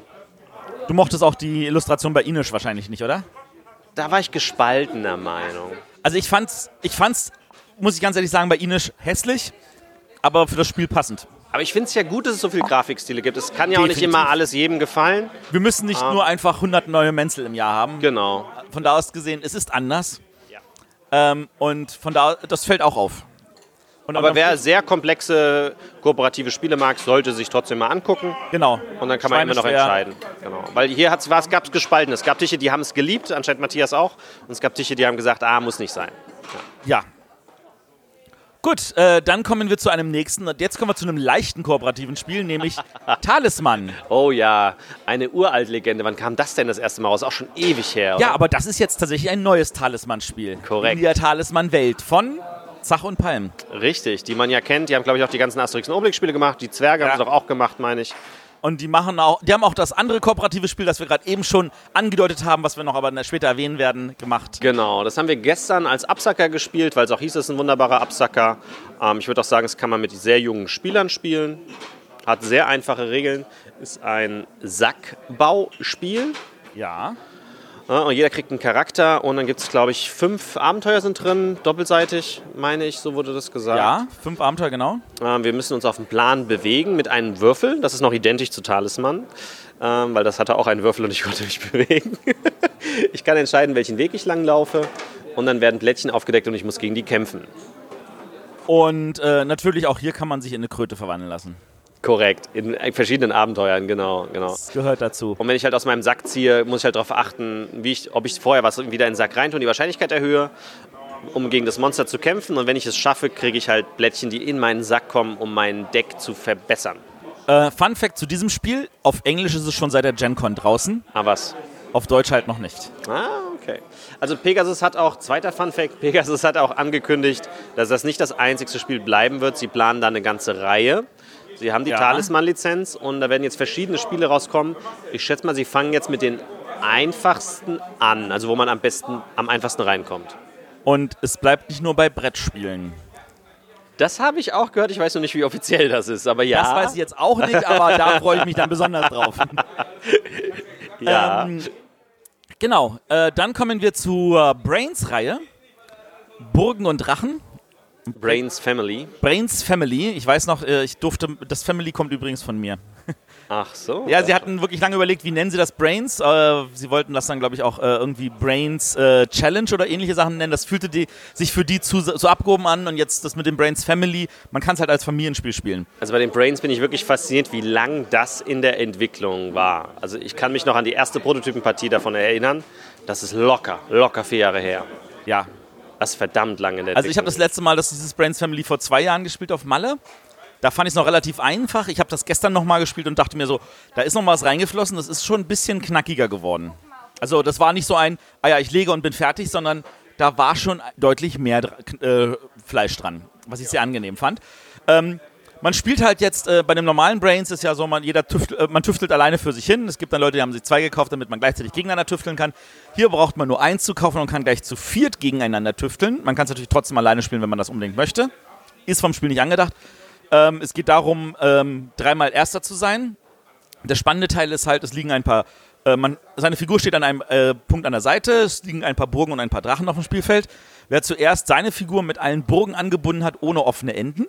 Du mochtest auch die Illustration bei Inish wahrscheinlich nicht, oder? Da war ich gespaltener Meinung. Also ich fand's, ich fand's, muss ich ganz ehrlich sagen, bei Inish hässlich, aber für das Spiel passend. Aber ich finde es ja gut, dass es so viele Grafikstile gibt. Es kann ja auch nicht Definitiv. immer alles jedem gefallen. Wir müssen nicht nur einfach 100 neue Menzel im Jahr haben. Genau. Von da aus gesehen, es ist anders. Ja. Ähm, und von da, das fällt auch auf. Aber wer sehr komplexe kooperative Spiele mag, sollte sich trotzdem mal angucken. genau. Und dann kann man immer noch entscheiden. Genau. Weil hier gab es gespalten. Es gab Tische, die haben es geliebt, anscheinend Matthias auch. Und es gab Tische, die haben gesagt, ah, muss nicht sein. Ja. Gut, äh, dann kommen wir zu einem nächsten. Und jetzt kommen wir zu einem leichten kooperativen Spiel, nämlich Talisman. Oh ja, eine Uralt-Legende. Wann kam das denn das erste Mal raus? Auch schon ewig her. Ja, oder? aber das ist jetzt tatsächlich ein neues Talisman-Spiel. Korrekt. In der Talisman-Welt von Zach und Palm. Richtig, die man ja kennt. Die haben, glaube ich, auch die ganzen Asterix und Obelix-Spiele gemacht. Die Zwerge Ja. haben es doch auch gemacht, meine ich. Und die machen auch, die haben auch das andere kooperative Spiel, das wir gerade eben schon angedeutet haben, was wir noch aber später erwähnen werden, gemacht. Genau, das haben wir gestern als Absacker gespielt, weil es auch hieß, es ist ein wunderbarer Absacker. Ähm, ich würde auch sagen, es kann man mit sehr jungen Spielern spielen. Hat sehr einfache Regeln. Ist ein Sackbauspiel. Ja. Ja, und jeder kriegt einen Charakter und dann gibt es, glaube ich, fünf Abenteuer sind drin, doppelseitig, meine ich, so wurde das gesagt. Ja, fünf Abenteuer, genau. Ähm, wir müssen uns auf dem Plan bewegen mit einem Würfel. Das ist noch identisch zu Talisman, ähm, weil das hatte auch einen Würfel und ich konnte mich bewegen. ich kann entscheiden, welchen Weg ich lang laufe und dann werden Plättchen aufgedeckt und ich muss gegen die kämpfen. Und äh, natürlich auch hier kann man sich in eine Kröte verwandeln lassen. Korrekt. In verschiedenen Abenteuern, genau, genau. Das gehört dazu. Und wenn ich halt aus meinem Sack ziehe, muss ich halt darauf achten, wie ich, ob ich vorher was wieder in den Sack reintue und die Wahrscheinlichkeit erhöhe, um gegen das Monster zu kämpfen. Und wenn ich es schaffe, kriege ich halt Blättchen, die in meinen Sack kommen, um mein Deck zu verbessern. Äh, Fun Fact zu diesem Spiel: Auf Englisch ist es schon seit der GenCon draußen, Ah, was? auf Deutsch halt noch nicht. Ah, okay. Also Pegasus hat auch, zweiter Fun Fact, Pegasus hat auch angekündigt, dass das nicht das einzigste Spiel bleiben wird. Sie planen da eine ganze Reihe. Sie haben die Ja. Talisman-Lizenz und da werden jetzt verschiedene Spiele rauskommen. Ich schätze mal, sie fangen jetzt mit den einfachsten an, also wo man am besten, am einfachsten reinkommt. Und es bleibt nicht nur bei Brettspielen. Das habe ich auch gehört. Ich weiß noch nicht, wie offiziell das ist, aber ja. Das weiß ich jetzt auch nicht, aber da freue ich mich dann besonders drauf. ja. Ähm, genau, äh, dann kommen wir zur Brains-Reihe. Burgen und Drachen. Brains Family. Brains Family. Ich weiß noch, äh, ich durfte, das Family kommt übrigens von mir. Ach so. Ja, sie hatten wirklich lange überlegt, wie nennen sie das Brains. Äh, sie wollten das dann, glaube ich, auch äh, irgendwie Brains äh, Challenge oder ähnliche Sachen nennen. Das fühlte die, sich für die zu, so abgehoben an und jetzt das mit dem Brains Family. Man kann es halt als Familienspiel spielen. Also bei den Brains bin ich wirklich fasziniert, wie lang das in der Entwicklung war. Also ich kann mich noch an die erste Prototypenpartie davon erinnern. Das ist locker, locker vier Jahre her. Ja. Das ist verdammt lange in Also ich habe das letzte Mal das, dieses Brains Family vor zwei Jahren gespielt auf Malle. Da fand ich es noch relativ einfach. Ich habe das gestern nochmal gespielt und dachte mir so, da ist noch mal was reingeflossen. Das ist schon ein bisschen knackiger geworden. Also das war nicht so ein, ah ja, ich lege und bin fertig, sondern da war schon deutlich mehr äh, Fleisch dran, was ich sehr angenehm fand. Ähm, man spielt halt jetzt äh, bei dem normalen Brains ist ja so, man, jeder tüftelt, äh, man tüftelt alleine für sich hin. Es gibt dann Leute, die haben sich zwei gekauft, damit man gleichzeitig gegeneinander tüfteln kann. Hier braucht man nur eins zu kaufen und kann gleich zu viert gegeneinander tüfteln. Man kann es natürlich trotzdem alleine spielen, wenn man das unbedingt möchte. Ist vom Spiel nicht angedacht. Ähm, es geht darum, ähm, dreimal Erster zu sein. Der spannende Teil ist halt, es liegen ein paar, äh, man, seine Figur steht an einem äh, Punkt an der Seite, es liegen ein paar Burgen und ein paar Drachen auf dem Spielfeld. Wer zuerst seine Figur mit allen Burgen angebunden hat, ohne offene Enden,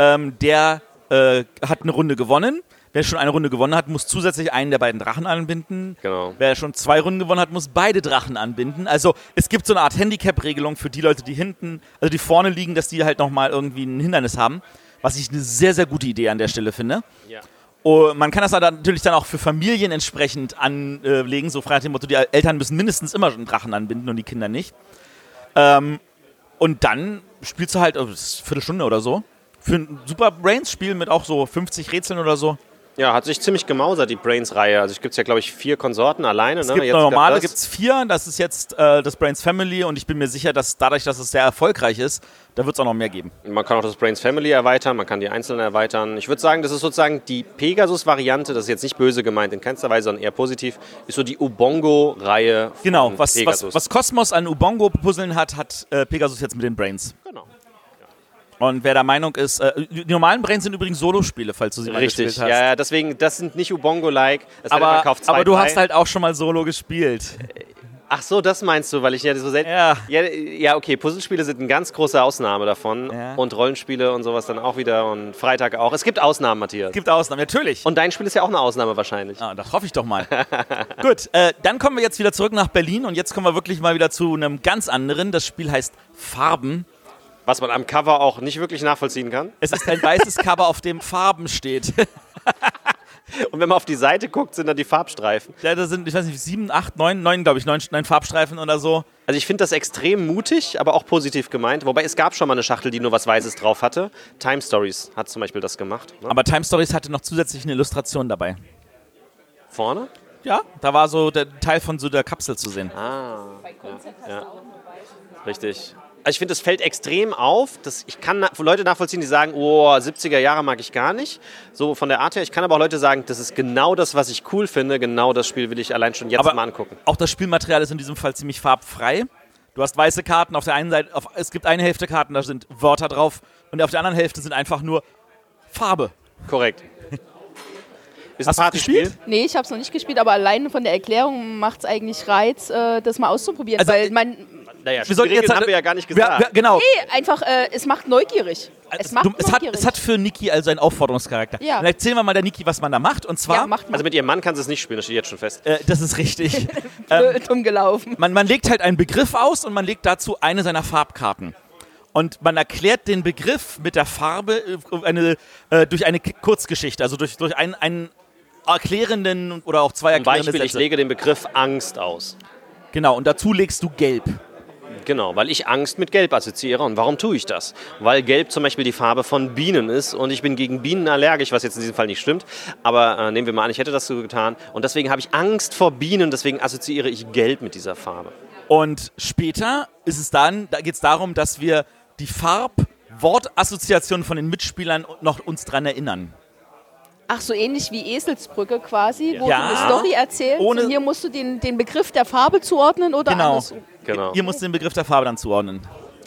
ähm, der äh, hat eine Runde gewonnen. Wer schon eine Runde gewonnen hat, muss zusätzlich einen der beiden Drachen anbinden. Genau. Wer schon zwei Runden gewonnen hat, muss beide Drachen anbinden. Also es gibt so eine Art Handicap-Regelung für die Leute, die hinten, also die vorne liegen, dass die halt nochmal irgendwie ein Hindernis haben. Was ich eine sehr, sehr gute Idee an der Stelle finde. Ja. Oh, man kann das dann natürlich dann auch für Familien entsprechend anlegen, so frei nach dem Motto, die Eltern müssen mindestens immer einen Drachen anbinden und die Kinder nicht. Ähm, und dann spielst du halt, oh, eine Viertelstunde oder so, für ein super Brains-Spiel mit auch so 50 Rätseln oder so. Ja, hat sich ziemlich gemausert, die Brains-Reihe. Also es gibt ja, glaube ich, vier Konsorten alleine. Es ne? gibt Jetzt normale, gibt es vier, das ist jetzt äh, das Brains Family und ich bin mir sicher, dass dadurch, dass es sehr erfolgreich ist, da wird es auch noch mehr geben. Man kann auch das Brains Family erweitern, man kann die einzelnen erweitern. Ich würde sagen, das ist sozusagen die Pegasus-Variante, das ist jetzt nicht böse gemeint in keinster Weise, sondern eher positiv, ist so die Ubongo-Reihe. von Genau, was, was, Pegasus. was Cosmos an Ubongo-Puzzeln hat, hat äh, Pegasus jetzt mit den Brains. Genau. Und wer der Meinung ist, äh, die normalen Brains sind übrigens Solospiele, falls du sie mal Richtig, gespielt ja, hast. ja, deswegen, das sind nicht Ubongo-like. Es aber, zwei, aber du drei. hast halt auch schon mal Solo gespielt. Ach so, das meinst du, weil ich ja so selten. Ja. ja. Ja, okay, Puzzlespiele sind eine ganz große Ausnahme davon. Ja. Und Rollenspiele und sowas dann auch wieder und Freitag auch. Es gibt Ausnahmen, Matthias. Gibt Ausnahmen, natürlich. Und dein Spiel ist ja auch eine Ausnahme wahrscheinlich. Ah, das hoffe ich doch mal. Gut, äh, dann kommen wir jetzt wieder zurück nach Berlin und jetzt kommen wir wirklich mal wieder zu einem ganz anderen. Das Spiel heißt Farben. Was man am Cover auch nicht wirklich nachvollziehen kann. Es ist ein weißes Cover, auf dem Farben steht. Und wenn man auf die Seite guckt, sind da die Farbstreifen. Ja, da sind, ich weiß nicht, sieben, acht, neun, neun, glaube ich, neun, neun Farbstreifen oder so. Also ich finde das extrem mutig, aber auch positiv gemeint. Wobei es gab schon mal eine Schachtel, die nur was Weißes drauf hatte. Time Stories hat zum Beispiel das gemacht. Ne? Aber Time Stories hatte noch zusätzlich eine Illustration dabei. Vorne? Ja, da war so der Teil von so der Kapsel zu sehen. Ah, ja, ja. Richtig. Also ich finde, es fällt extrem auf. Dass ich kann Leute nachvollziehen, die sagen, oh, 70er Jahre mag ich gar nicht. So von der Art her. Ich kann aber auch Leute sagen, das ist genau das, was ich cool finde. Genau das Spiel will ich allein schon jetzt Aber mal angucken. auch das Spielmaterial ist in diesem Fall ziemlich farbfrei. Du hast weiße Karten auf der einen Seite, auf, es gibt eine Hälfte Karten, da sind Wörter drauf und auf der anderen Hälfte sind einfach nur Farbe. Korrekt. Ist Hast ein gespielt? Nee, ich habe es noch nicht gespielt, aber alleine von der Erklärung macht es eigentlich Reiz, äh, das mal auszuprobieren. Also, weil man, Naja, Wir sollten jetzt haben wir ja gar nicht gesagt. wir- genau. nee, einfach, äh, es macht neugierig. Es macht Du, es, hat, es hat für Niki also einen Aufforderungscharakter. Ja. Dann erzählen wir mal der Niki, was man da macht. Und zwar, ja, macht. Also mit ihrem Mann kannst du es nicht spielen, das steht jetzt schon fest. äh, das ist richtig. blöd umgelaufen. man, man legt halt einen Begriff aus und man legt dazu eine seiner Farbkarten. Und man erklärt den Begriff mit der Farbe äh, eine, äh, durch eine Kurzgeschichte, also durch, durch einen, einen erklärenden oder auch zwei Zum erklärende Beispiel, ich Sätze. lege den Begriff Angst aus. Genau, und dazu legst du gelb. Genau, weil ich Angst mit Gelb assoziiere. Und warum tue ich das? Weil Gelb zum Beispiel die Farbe von Bienen ist und ich bin gegen Bienen allergisch, was jetzt in diesem Fall nicht stimmt. Aber äh, nehmen wir mal an, ich hätte das so getan. Und deswegen habe ich Angst vor Bienen, deswegen assoziiere ich Gelb mit dieser Farbe. Und später ist es dann, da geht es darum, dass wir die Farb-Wortassoziationen von den Mitspielern noch uns dran erinnern. Ach, so ähnlich wie Eselsbrücke quasi, wo Ja. du eine Story erzählst. Ohne- und hier musst du den, den Begriff der Farbe zuordnen oder Genau. andersrum. Genau. Ihr müsst den Begriff der Farbe dann zuordnen.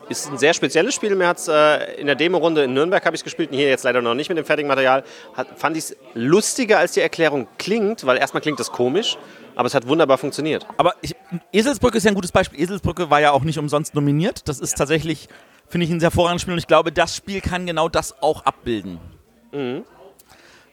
Ist ein sehr spezielles Spiel. Mir hat es äh, in der Demo-Runde in Nürnberg habe ich gespielt und hier jetzt leider noch nicht mit dem fertigen Material. Hat, fand ich es lustiger, als die Erklärung klingt, weil erstmal klingt das komisch, aber es hat wunderbar funktioniert. Aber ich, Eselsbrücke ist ja ein gutes Beispiel. Eselsbrücke war ja auch nicht umsonst nominiert. Das ist tatsächlich, finde ich, ein sehr hervorragendes Spiel und ich glaube, das Spiel kann genau das auch abbilden.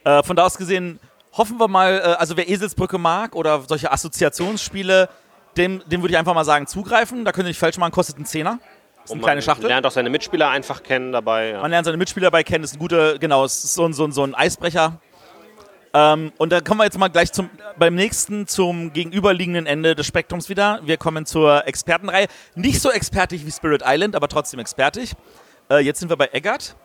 Äh, von da aus gesehen hoffen wir mal, äh, also wer Eselsbrücke mag oder solche Assoziationsspiele, dem, dem würde ich einfach mal sagen, zugreifen. Da könnt ihr nicht falsch machen, kostet einen Zehner. Ist eine Und kleine man Schachtel. lernt auch seine Mitspieler einfach kennen dabei. Ja. Man lernt seine Mitspieler dabei kennen, ist ein guter, genau, ist so, ein- so, ein- so ein Eisbrecher. Ähm, und da kommen wir jetzt mal gleich zum, beim nächsten zum gegenüberliegenden Ende des Spektrums wieder. Wir kommen zur Expertenreihe. Nicht so expertig wie Spirit Island, aber trotzdem expertig. Äh, jetzt sind wir bei Eggert,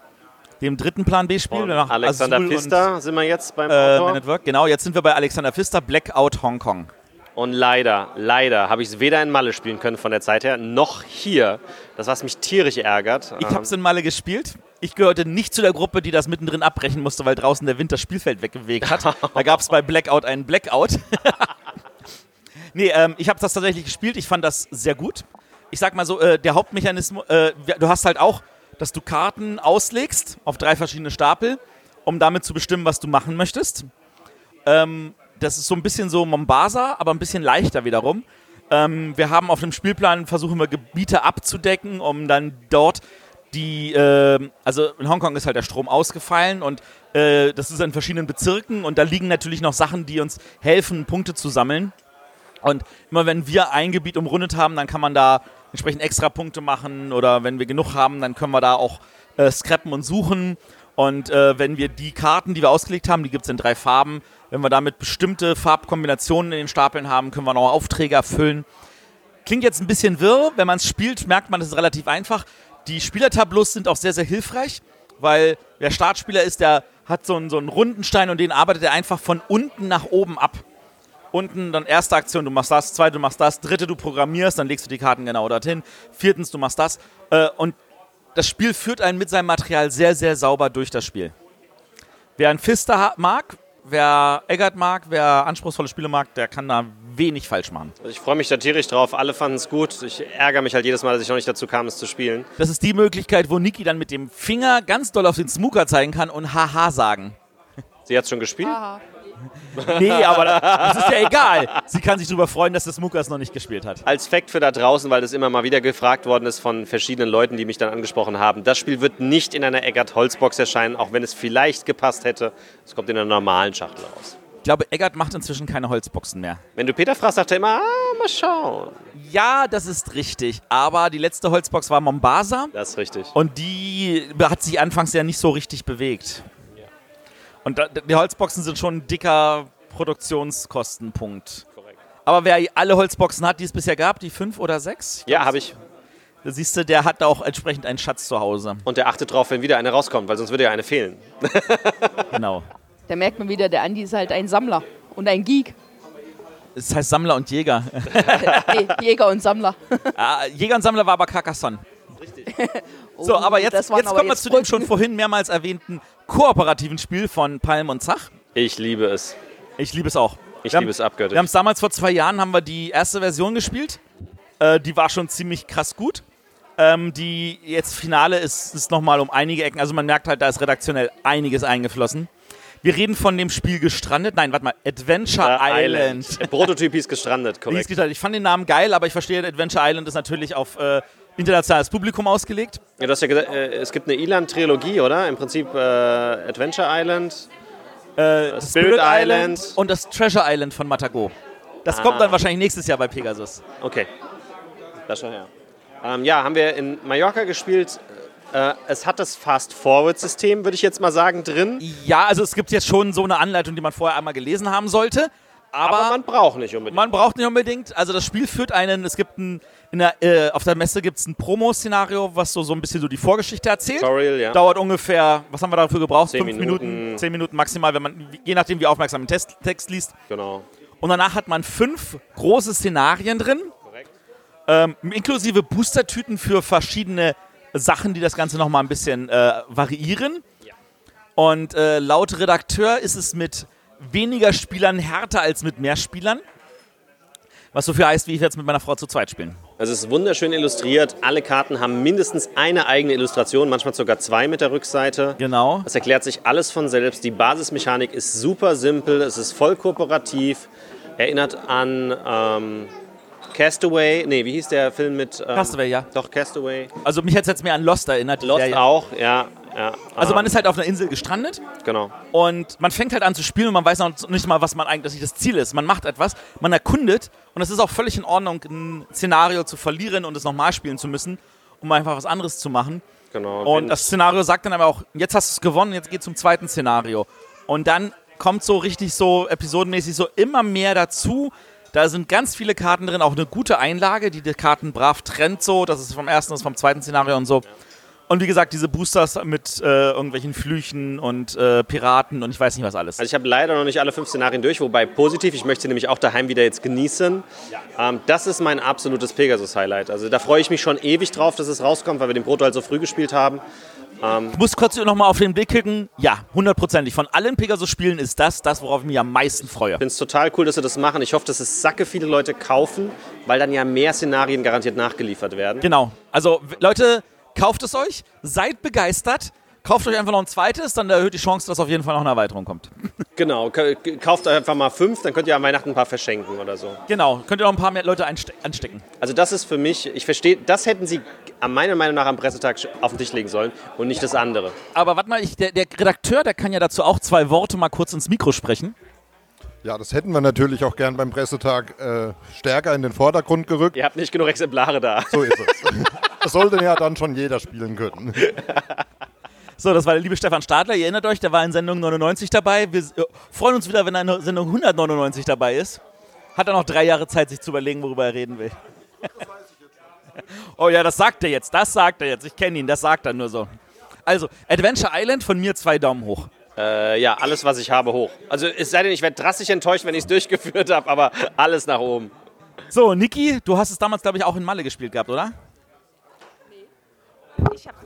dem dritten Plan B-Spiel. Und Alexander Azul Pfister sind wir jetzt beim Und, äh. Man. Genau, jetzt sind wir bei Alexander Pfister, Blackout Hongkong. Und leider, leider habe ich es weder in Malle spielen können von der Zeit her, noch hier. Das, was mich tierisch ärgert. Ich Ähm, habe es in Malle gespielt. Ich gehörte nicht zu der Gruppe, die das mittendrin abbrechen musste, weil draußen der Wind das Spielfeld weggewegt hat. Da gab es bei Blackout einen Blackout. nee, ähm, ich habe das tatsächlich gespielt. Ich fand das sehr gut. Ich sag mal so, äh, der Hauptmechanismus, äh, du hast halt auch, dass du Karten auslegst auf drei verschiedene Stapel, um damit zu bestimmen, was du machen möchtest. Ähm, das ist so ein bisschen so Mombasa, aber ein bisschen leichter wiederum. Ähm, wir haben auf dem Spielplan, versuchen wir Gebiete abzudecken, um dann dort die, äh, also in Hongkong ist halt der Strom ausgefallen und äh, das ist in verschiedenen Bezirken und da liegen natürlich noch Sachen, die uns helfen, Punkte zu sammeln. Und immer wenn wir ein Gebiet umrundet haben, dann kann man da entsprechend extra Punkte machen oder wenn wir genug haben, dann können wir da auch äh, scrappen und suchen. Und äh, wenn wir die Karten, die wir ausgelegt haben, die gibt es in drei Farben, wenn wir damit bestimmte Farbkombinationen in den Stapeln haben, können wir noch Aufträge erfüllen. Klingt jetzt ein bisschen wirr, wenn man es spielt, merkt man, es ist relativ einfach. Die Spielertableaus sind auch sehr, sehr hilfreich, weil der Startspieler ist, der hat so einen, so einen runden Stein und den arbeitet er einfach von unten nach oben ab. Unten dann erste Aktion, du machst das, zweite, du machst das, dritte, du programmierst, dann legst du die Karten genau dorthin, viertens, du machst das. Äh, und das Spiel führt einen mit seinem Material sehr, sehr sauber durch das Spiel. Wer einen Pfister mag, wer Eggert mag, wer anspruchsvolle Spiele mag, der kann da wenig falsch machen. Also ich freue mich da tierisch drauf. Alle fanden es gut. Ich ärgere mich halt jedes Mal, dass ich noch nicht dazu kam, es zu spielen. Das ist die Möglichkeit, wo Niki dann mit dem Finger ganz doll auf den Smooker zeigen kann und Haha sagen. Sie hat es schon gespielt? Aha. Nee, aber das ist ja egal. Sie kann sich darüber freuen, dass Smooker es noch nicht gespielt hat. Als Fact für da draußen, weil das immer mal wieder gefragt worden ist von verschiedenen Leuten, die mich dann angesprochen haben. Das Spiel wird nicht in einer Eggert Holzbox erscheinen, auch wenn es vielleicht gepasst hätte. Es kommt in einer normalen Schachtel raus. Ich glaube, Eggert macht inzwischen keine Holzboxen mehr. Wenn du Peter fragst, sagt er immer, ah, mal schauen. Ja, das ist richtig. Aber die letzte Holzbox war Mombasa Das ist richtig. und die hat sich anfangs ja nicht so richtig bewegt. Und da, die Holzboxen sind schon ein dicker Produktionskostenpunkt. Korrekt. Aber wer alle Holzboxen hat, die es bisher gab, die fünf oder sechs, Ja, habe ich. da siehst du, der hat auch entsprechend einen Schatz zu Hause. Und der achtet drauf, wenn wieder eine rauskommt, weil sonst würde ja eine fehlen. Genau. Da merkt man wieder, der Andi ist halt ein Sammler und ein Geek. Es heißt Sammler und Jäger. nee, Jäger und Sammler. Ah, Jäger und Sammler war aber Carcassonne. So, Oh, aber jetzt, jetzt waren kommen aber wir zu dem schon vorhin mehrmals erwähnten kooperativen Spiel von Palm und Zach. Ich liebe es. Ich liebe es auch. Ich Wir haben- liebe es Wir abgöttisch. haben es damals vor zwei Jahren, haben wir die erste Version gespielt. Äh, die war schon ziemlich krass gut. Ähm, die jetzt Finale ist, ist nochmal um einige Ecken. Also man merkt halt, da ist redaktionell einiges eingeflossen. Wir reden von dem Spiel Gestrandet. Nein, warte mal. Adventure Island. Der Prototyp hieß gestrandet, Hieß korrekt. gestrandet. Ich fand den Namen geil, aber ich verstehe, Adventure Island ist natürlich auf äh, internationales Publikum ausgelegt. Ja, du hast ja gesagt, äh, es gibt eine Eland-Trilogie, oder? Im Prinzip äh, Adventure Island. Äh, Spirit Island. und das Treasure Island von Matago. Das Ah. kommt dann wahrscheinlich nächstes Jahr bei Pegasus. Okay. Das schon her. Ähm, ja, haben wir in Mallorca gespielt. Äh, es hat das Fast-Forward-System, würde ich jetzt mal sagen, drin. Ja, also es gibt jetzt schon so eine Anleitung, die man vorher einmal gelesen haben sollte. Aber, Aber man braucht nicht unbedingt. man braucht nicht unbedingt. Also das Spiel führt einen, es gibt ein, in der, äh, auf der Messe gibt es ein Promo-Szenario, was so, so ein bisschen so die Vorgeschichte erzählt. Tutorial, ja. Dauert ungefähr, was haben wir dafür gebraucht? Zehn Fünf Minuten. Minuten, zehn Minuten maximal, wenn man, je nachdem wie aufmerksam den Test, Text liest. Genau. Und danach hat man fünf große Szenarien drin, Korrekt. ähm, inklusive Boostertüten für verschiedene Sachen, die das Ganze nochmal ein bisschen äh, variieren. Ja. Und äh, laut Redakteur ist es mit weniger Spielern härter als mit mehr Spielern. Was so viel heißt, wie ich jetzt mit meiner Frau zu zweit spielen. Also es ist wunderschön illustriert. Alle Karten haben mindestens eine eigene Illustration, manchmal sogar zwei mit der Rückseite. Genau. Das erklärt sich alles von selbst. Die Basismechanik ist super simpel, es ist voll kooperativ, erinnert an ähm, Castaway. Nee, wie hieß der Film mit. Ähm, Castaway, ja. Doch, Castaway. Also mich hat es jetzt mehr an Lost erinnert. Lost auch, ja. Ja. Also man ist halt auf einer Insel gestrandet Genau. und man fängt halt an zu spielen und man weiß noch nicht mal, was man eigentlich das Ziel ist. Man macht etwas, man erkundet und es ist auch völlig in Ordnung, ein Szenario zu verlieren und es nochmal spielen zu müssen, um einfach was anderes zu machen. genau. Und das Szenario sagt dann aber auch, jetzt hast du es gewonnen, jetzt geht zum zweiten Szenario. Und dann kommt so richtig so episodenmäßig so immer mehr dazu. Da sind ganz viele Karten drin, auch eine gute Einlage, die die Karten brav trennt so. Das ist vom ersten, das ist vom zweiten Szenario und so. Und wie gesagt, diese Boosters mit äh, irgendwelchen Flüchen und äh, Piraten und ich weiß nicht was alles. Also ich habe leider noch nicht alle fünf Szenarien durch, wobei positiv, ich möchte sie nämlich auch daheim wieder jetzt genießen. Ähm, das ist mein absolutes Pegasus-Highlight. Also da freue ich mich schon ewig drauf, dass es rauskommt, weil wir den Proto halt so früh gespielt haben. Ich muss kurz nochmal auf den Blick klicken. Ja, hundertprozentig. Von allen Pegasus-Spielen ist das das, worauf ich mich am meisten freue. Ich finde es total cool, dass sie das machen. Ich hoffe, dass es sacke viele Leute kaufen, weil dann ja mehr Szenarien garantiert nachgeliefert werden. Genau. Also, Leute, kauft es euch, seid begeistert, kauft euch einfach noch ein zweites, dann erhöht die Chance, dass auf jeden Fall noch eine Erweiterung kommt. Genau, ka- kauft einfach mal fünf, dann könnt ihr an Weihnachten ein paar verschenken oder so. Genau. Könnt ihr noch ein paar mehr Leute anstecken. Also das ist für mich, ich verstehe, das hätten sie an meiner Meinung nach am Pressetag auf den Tisch legen sollen und nicht das andere. Aber warte mal, ich, der, der Redakteur, der kann ja dazu auch zwei Worte mal kurz ins Mikro sprechen. Ja, das hätten wir natürlich auch gern beim Pressetag äh, stärker in den Vordergrund gerückt. Ihr habt nicht genug Exemplare da. So ist es. Das sollte ja dann schon jeder spielen können. So, das war der liebe Stefan Stadler. Ihr erinnert euch, der war in Sendung 99 dabei. Wir äh, freuen uns wieder, wenn in Sendung 199 dabei ist. Hat er noch drei Jahre Zeit, sich zu überlegen, worüber er reden will. oh ja, das sagt er jetzt. Das sagt er jetzt. Ich kenne ihn. Das sagt er nur so. Also, Adventure Island von mir zwei Daumen hoch. Äh, ja, alles, was ich habe, hoch. Also es sei denn, ich werde drastisch enttäuscht, wenn ich es durchgeführt habe, aber alles nach oben. So, Niki, du hast es damals, glaube ich, auch in Malle gespielt gehabt, oder?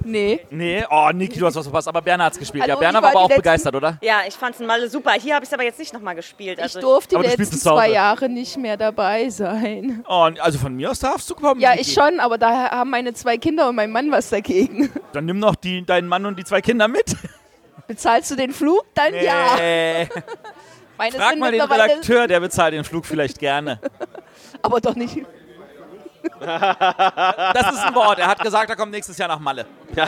Nee. Nee, oh, Niki, du hast was verpasst. Aber Berner hat es gespielt. Hallo, ja, Berner ich war aber auch letzten- begeistert, oder? Ja, ich fand es mal super. Hier habe ich es aber jetzt nicht nochmal gespielt. Ich Also, durfte Aber die letzten zwei Jahre nicht mehr dabei sein. Oh, also von mir aus darfst du kommen. Ja, Niki. ich schon, aber da haben meine zwei Kinder und mein Mann was dagegen. Dann nimm noch die, deinen Mann und die zwei Kinder mit. Bezahlst du den Flug? Dann ja. Äh, Meine frag sind mal den Redakteur, der bezahlt den Flug vielleicht gerne. Aber doch nicht. Das ist ein Wort. Er hat gesagt, er kommt nächstes Jahr nach Malle.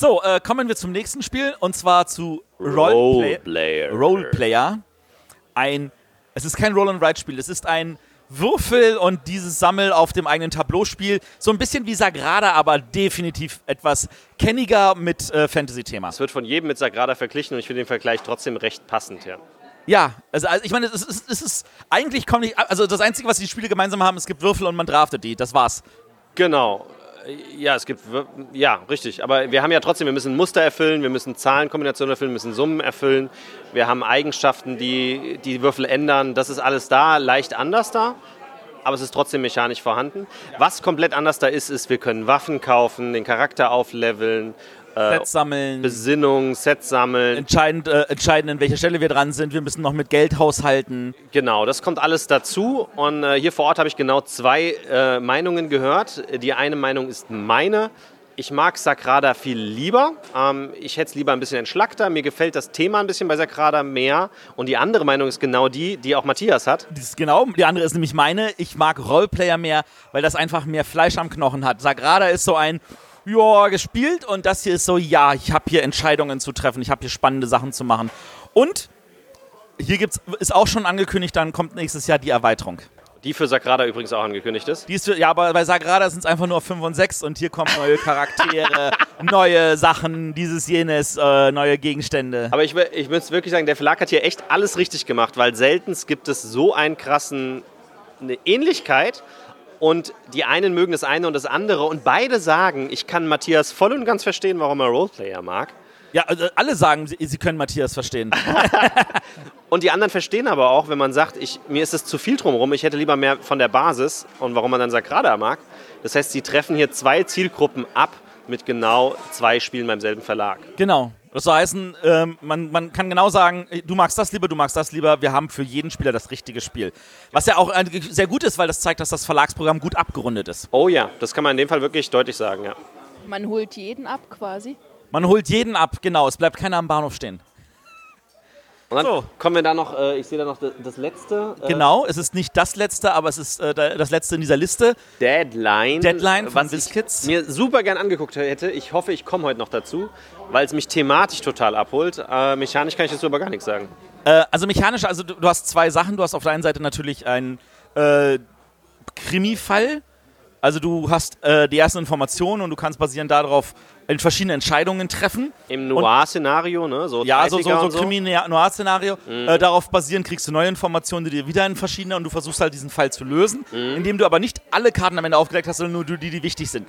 So, äh, kommen wir zum nächsten Spiel und zwar zu Roleplay Roleplayer. Roleplayer. Ein, es ist kein Roll-and-Ride-Spiel, es ist ein Würfel und dieses Sammel auf dem eigenen Tableau-Spiel. So ein bisschen wie Sagrada, aber definitiv etwas kenniger mit äh, Fantasy-Thema. Es wird von jedem mit Sagrada verglichen und ich finde den Vergleich trotzdem recht passend, ja. Ja, also, also ich meine, es ist, es ist eigentlich kommt nicht, also das Einzige, was die Spiele gemeinsam haben, es gibt Würfel und man draftet die, das war's. Genau. Ja, es gibt, ja, richtig. Aber wir haben ja trotzdem, wir müssen Muster erfüllen, wir müssen Zahlenkombinationen erfüllen, wir müssen Summen erfüllen. Wir haben Eigenschaften, die die Würfel ändern. Das ist alles da, leicht anders da. Aber es ist trotzdem mechanisch vorhanden. Was komplett anders da ist, ist, wir können Waffen kaufen, den Charakter aufleveln, äh, Sets sammeln, Besinnung, Sets sammeln. entscheidend, äh, entscheiden, an welcher Stelle wir dran sind. Wir müssen noch mit Geld haushalten. Genau, das kommt alles dazu. Und äh, hier vor Ort habe ich genau zwei äh, Meinungen gehört. Die eine Meinung ist meine. Ich mag Sagrada viel lieber. Ähm, ich hätte es lieber ein bisschen entschlackter. Mir gefällt das Thema ein bisschen bei Sagrada mehr. Und die andere Meinung ist genau die, die auch Matthias hat. Das ist genau, die andere ist nämlich meine. Ich mag Roleplayer mehr, weil das einfach mehr Fleisch am Knochen hat. Sagrada ist so ein, ja, gespielt und das hier ist so, ja, ich habe hier Entscheidungen zu treffen, ich habe hier spannende Sachen zu machen. Und hier gibt's, ist auch schon angekündigt, dann kommt nächstes Jahr die Erweiterung. Die für Sagrada übrigens auch angekündigt ist. Die ist für, ja, aber bei Sagrada sind es einfach nur 5 und 6 und hier kommen neue Charaktere, neue Sachen, dieses, jenes, äh, neue Gegenstände. Aber ich, ich muss wirklich sagen, der Verlag hat hier echt alles richtig gemacht, weil selten gibt es so einen krassen eine Ähnlichkeit und die einen mögen das eine und das andere und beide sagen, ich kann Matthias voll und ganz verstehen, warum er Roleplayer mag. Ja, also alle sagen, sie, sie können Matthias verstehen. Und die anderen verstehen aber auch, wenn man sagt, ich, mir ist es zu viel drumherum, ich hätte lieber mehr von der Basis und warum man dann Sagrada mag. Das heißt, sie treffen hier zwei Zielgruppen ab mit genau zwei Spielen beim selben Verlag. genau. Das soll heißen, ähm, man, man kann genau sagen, du magst das lieber, du magst das lieber. Wir haben für jeden Spieler das richtige Spiel. Was ja auch äh, sehr gut ist, weil das zeigt, dass das Verlagsprogramm gut abgerundet ist. Oh ja, das kann man in dem Fall wirklich deutlich sagen, ja. Man holt jeden ab quasi. Man holt jeden ab, genau. Es bleibt keiner am Bahnhof stehen. Und dann So. kommen wir da noch, äh, ich sehe da noch das, das letzte. Äh, Genau, es ist nicht das letzte, aber es ist äh, da- das letzte in dieser Liste. Deadline. Deadline von was WizKids. ich mir super gern angeguckt hätte. Ich hoffe, ich komme heute noch dazu, weil es mich thematisch total abholt. Äh, mechanisch kann ich dazu aber gar nichts sagen. Äh, also mechanisch, also du, du hast zwei Sachen. Du hast auf der einen Seite natürlich einen äh, Krimi-Fall. Also du hast die ersten Informationen und du kannst basierend darauf verschiedene Entscheidungen treffen. Im Noir-Szenario, ne? So Ja, so, 30er so, so und Krimi-Noir-Szenario. Äh, darauf basierend kriegst du neue Informationen, die dir wieder in verschiedene und du versuchst halt diesen Fall zu lösen, indem du aber nicht alle Karten am Ende aufgedeckt hast, sondern nur die, die wichtig sind.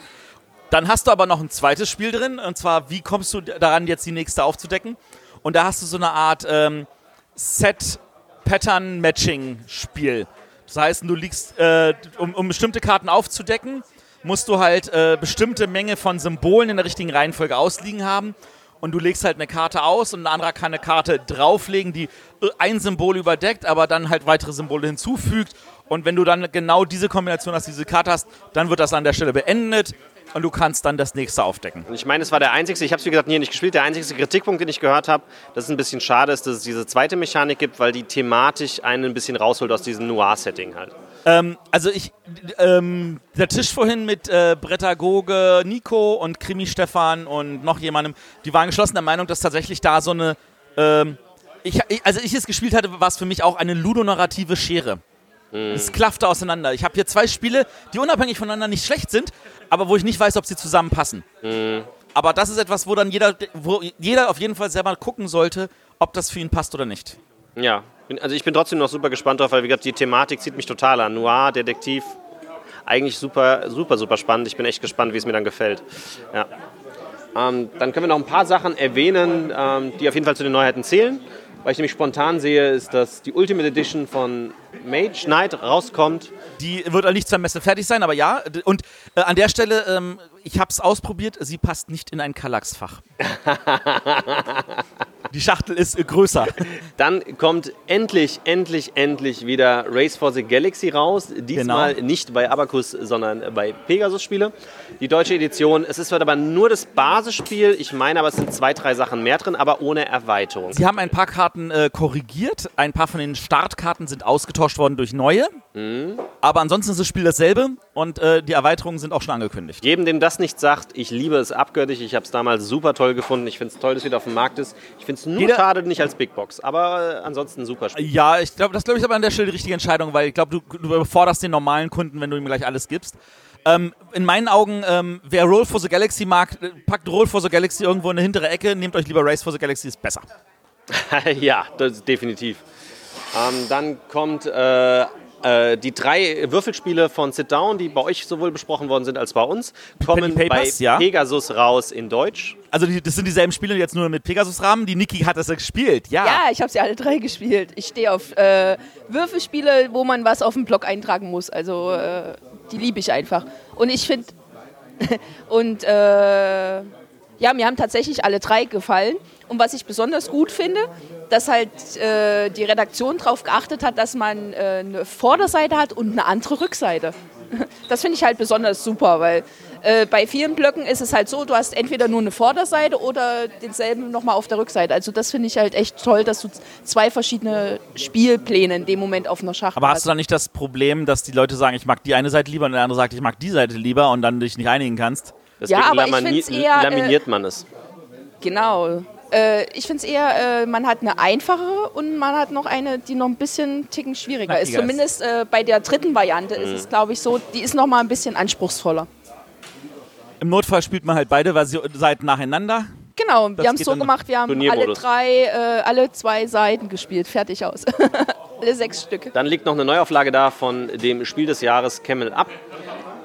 Dann hast du aber noch ein zweites Spiel drin, und zwar, wie kommst du daran, jetzt die nächste aufzudecken? Und da hast du so eine Art ähm, Set-Pattern-Matching-Spiel. Das heißt, du liegst, äh, um, um bestimmte Karten aufzudecken, musst du halt äh, bestimmte Menge von Symbolen in der richtigen Reihenfolge ausliegen haben. Und du legst halt eine Karte aus und ein anderer kann eine Karte drauflegen, die äh, ein Symbol überdeckt, aber dann halt weitere Symbole hinzufügt. Und wenn du dann genau diese Kombination hast, diese Karte hast, dann wird das an der Stelle beendet und du kannst dann das nächste aufdecken. Ich meine, es war der einzige, ich habe es wie gesagt hier nicht gespielt, der einzige Kritikpunkt, den ich gehört habe, dass es ein bisschen schade ist, dass es diese zweite Mechanik gibt, weil die thematisch einen ein bisschen rausholt aus diesem Noir-Setting halt. Ähm, also ich, ähm, der Tisch vorhin mit äh, Brettagoge Nico und Krimi Stefan und noch jemandem, die waren geschlossen der Meinung, dass tatsächlich da so eine, ähm, ich, ich, als ich es gespielt hatte, war es für mich auch eine ludonarrative Schere. Es klaffte auseinander. Ich habe hier zwei Spiele, die unabhängig voneinander nicht schlecht sind, aber wo ich nicht weiß, ob sie zusammenpassen. Aber das ist etwas, wo dann jeder, wo jeder auf jeden Fall selber gucken sollte, ob das für ihn passt oder nicht. Ja, also ich bin trotzdem noch super gespannt drauf, weil wie gesagt, die Thematik zieht mich total an. Noir, Detektiv, eigentlich super, super, super spannend. Ich bin echt gespannt, wie es mir dann gefällt. Ja. Ähm, dann können wir noch ein paar Sachen erwähnen, ähm, die auf jeden Fall zu den Neuheiten zählen. Weil ich nämlich spontan sehe, ist, dass die Ultimate Edition von Mage Knight rauskommt. Die wird nicht zur Messe fertig sein, aber ja. Und äh, an der Stelle, ähm, ich habe es ausprobiert, sie passt nicht in ein Kallax-Fach. Die Schachtel ist größer. Dann kommt endlich, endlich, endlich wieder Race for the Galaxy raus. Diesmal Genau. nicht bei Abacus, sondern bei Pegasus Spiele. Die deutsche Edition. Es ist aber nur das Basisspiel. Ich meine aber, es sind zwei, drei Sachen mehr drin, aber ohne Erweiterung. Sie haben ein paar Karten äh, korrigiert. Ein paar von den Startkarten sind ausgetauscht worden durch neue. Aber ansonsten ist das Spiel dasselbe und äh, die Erweiterungen sind auch schon angekündigt. Jedem, dem das nicht sagt, ich liebe es abgöttisch. Ich habe es damals super toll gefunden. Ich finde es toll, dass es wieder auf dem Markt ist. Ich finde es nur Jeder- schade, nicht als Big Box. Aber äh, ansonsten super Spiel. Ja, ich glaube, das glaube ich aber an der Stelle die richtige Entscheidung, weil ich glaube, du, du überforderst den normalen Kunden, wenn du ihm gleich alles gibst. Ähm, in meinen Augen, ähm, wer Roll for the Galaxy mag, äh, packt Roll for the Galaxy irgendwo in eine hintere Ecke, nehmt euch lieber Race for the Galaxy, ist besser. ja, definitiv. Ähm, dann kommt äh, äh, die drei Würfelspiele von Sit Down, die bei euch sowohl besprochen worden sind als bei uns, kommen Papers, bei ja. Pegasus raus in Deutsch. Also die, das sind dieselben Spiele, jetzt nur mit Pegasus-Rahmen. Die Niki hat das ja gespielt, ja. Ja, ich habe sie alle drei gespielt. Ich stehe auf äh, Würfelspiele, wo man was auf dem Blog eintragen muss. Also äh, die liebe ich einfach. Und ich finde, und äh, ja, mir haben tatsächlich alle drei gefallen. Und was ich besonders gut finde, dass halt äh, die Redaktion darauf geachtet hat, dass man äh, eine Vorderseite hat und eine andere Rückseite. Das finde ich halt besonders super, weil äh, bei vielen Blöcken ist es halt so, du hast entweder nur eine Vorderseite oder denselben nochmal auf der Rückseite. Also das finde ich halt echt toll, dass du zwei verschiedene Spielpläne in dem Moment auf einer Schachtel Aber hast du dann nicht das Problem, dass die Leute sagen, ich mag die eine Seite lieber und der andere sagt, ich mag die Seite lieber und dann dich nicht einigen kannst? Deswegen aber ich eher, äh, laminiert man es. Genau. Äh, ich finde es eher, äh, man hat eine einfachere und man hat noch eine, die noch ein bisschen ticken schwieriger ist. Zumindest äh, bei der dritten Variante ist es, glaube ich, so, die ist noch mal ein bisschen anspruchsvoller. Im Notfall spielt man halt beide Seiten nacheinander. Genau, Das wir haben es so gemacht, wir haben alle drei, äh, alle zwei Seiten gespielt, fertig aus. alle sechs Stücke. Dann liegt noch eine Neuauflage da von dem Spiel des Jahres Camel Up,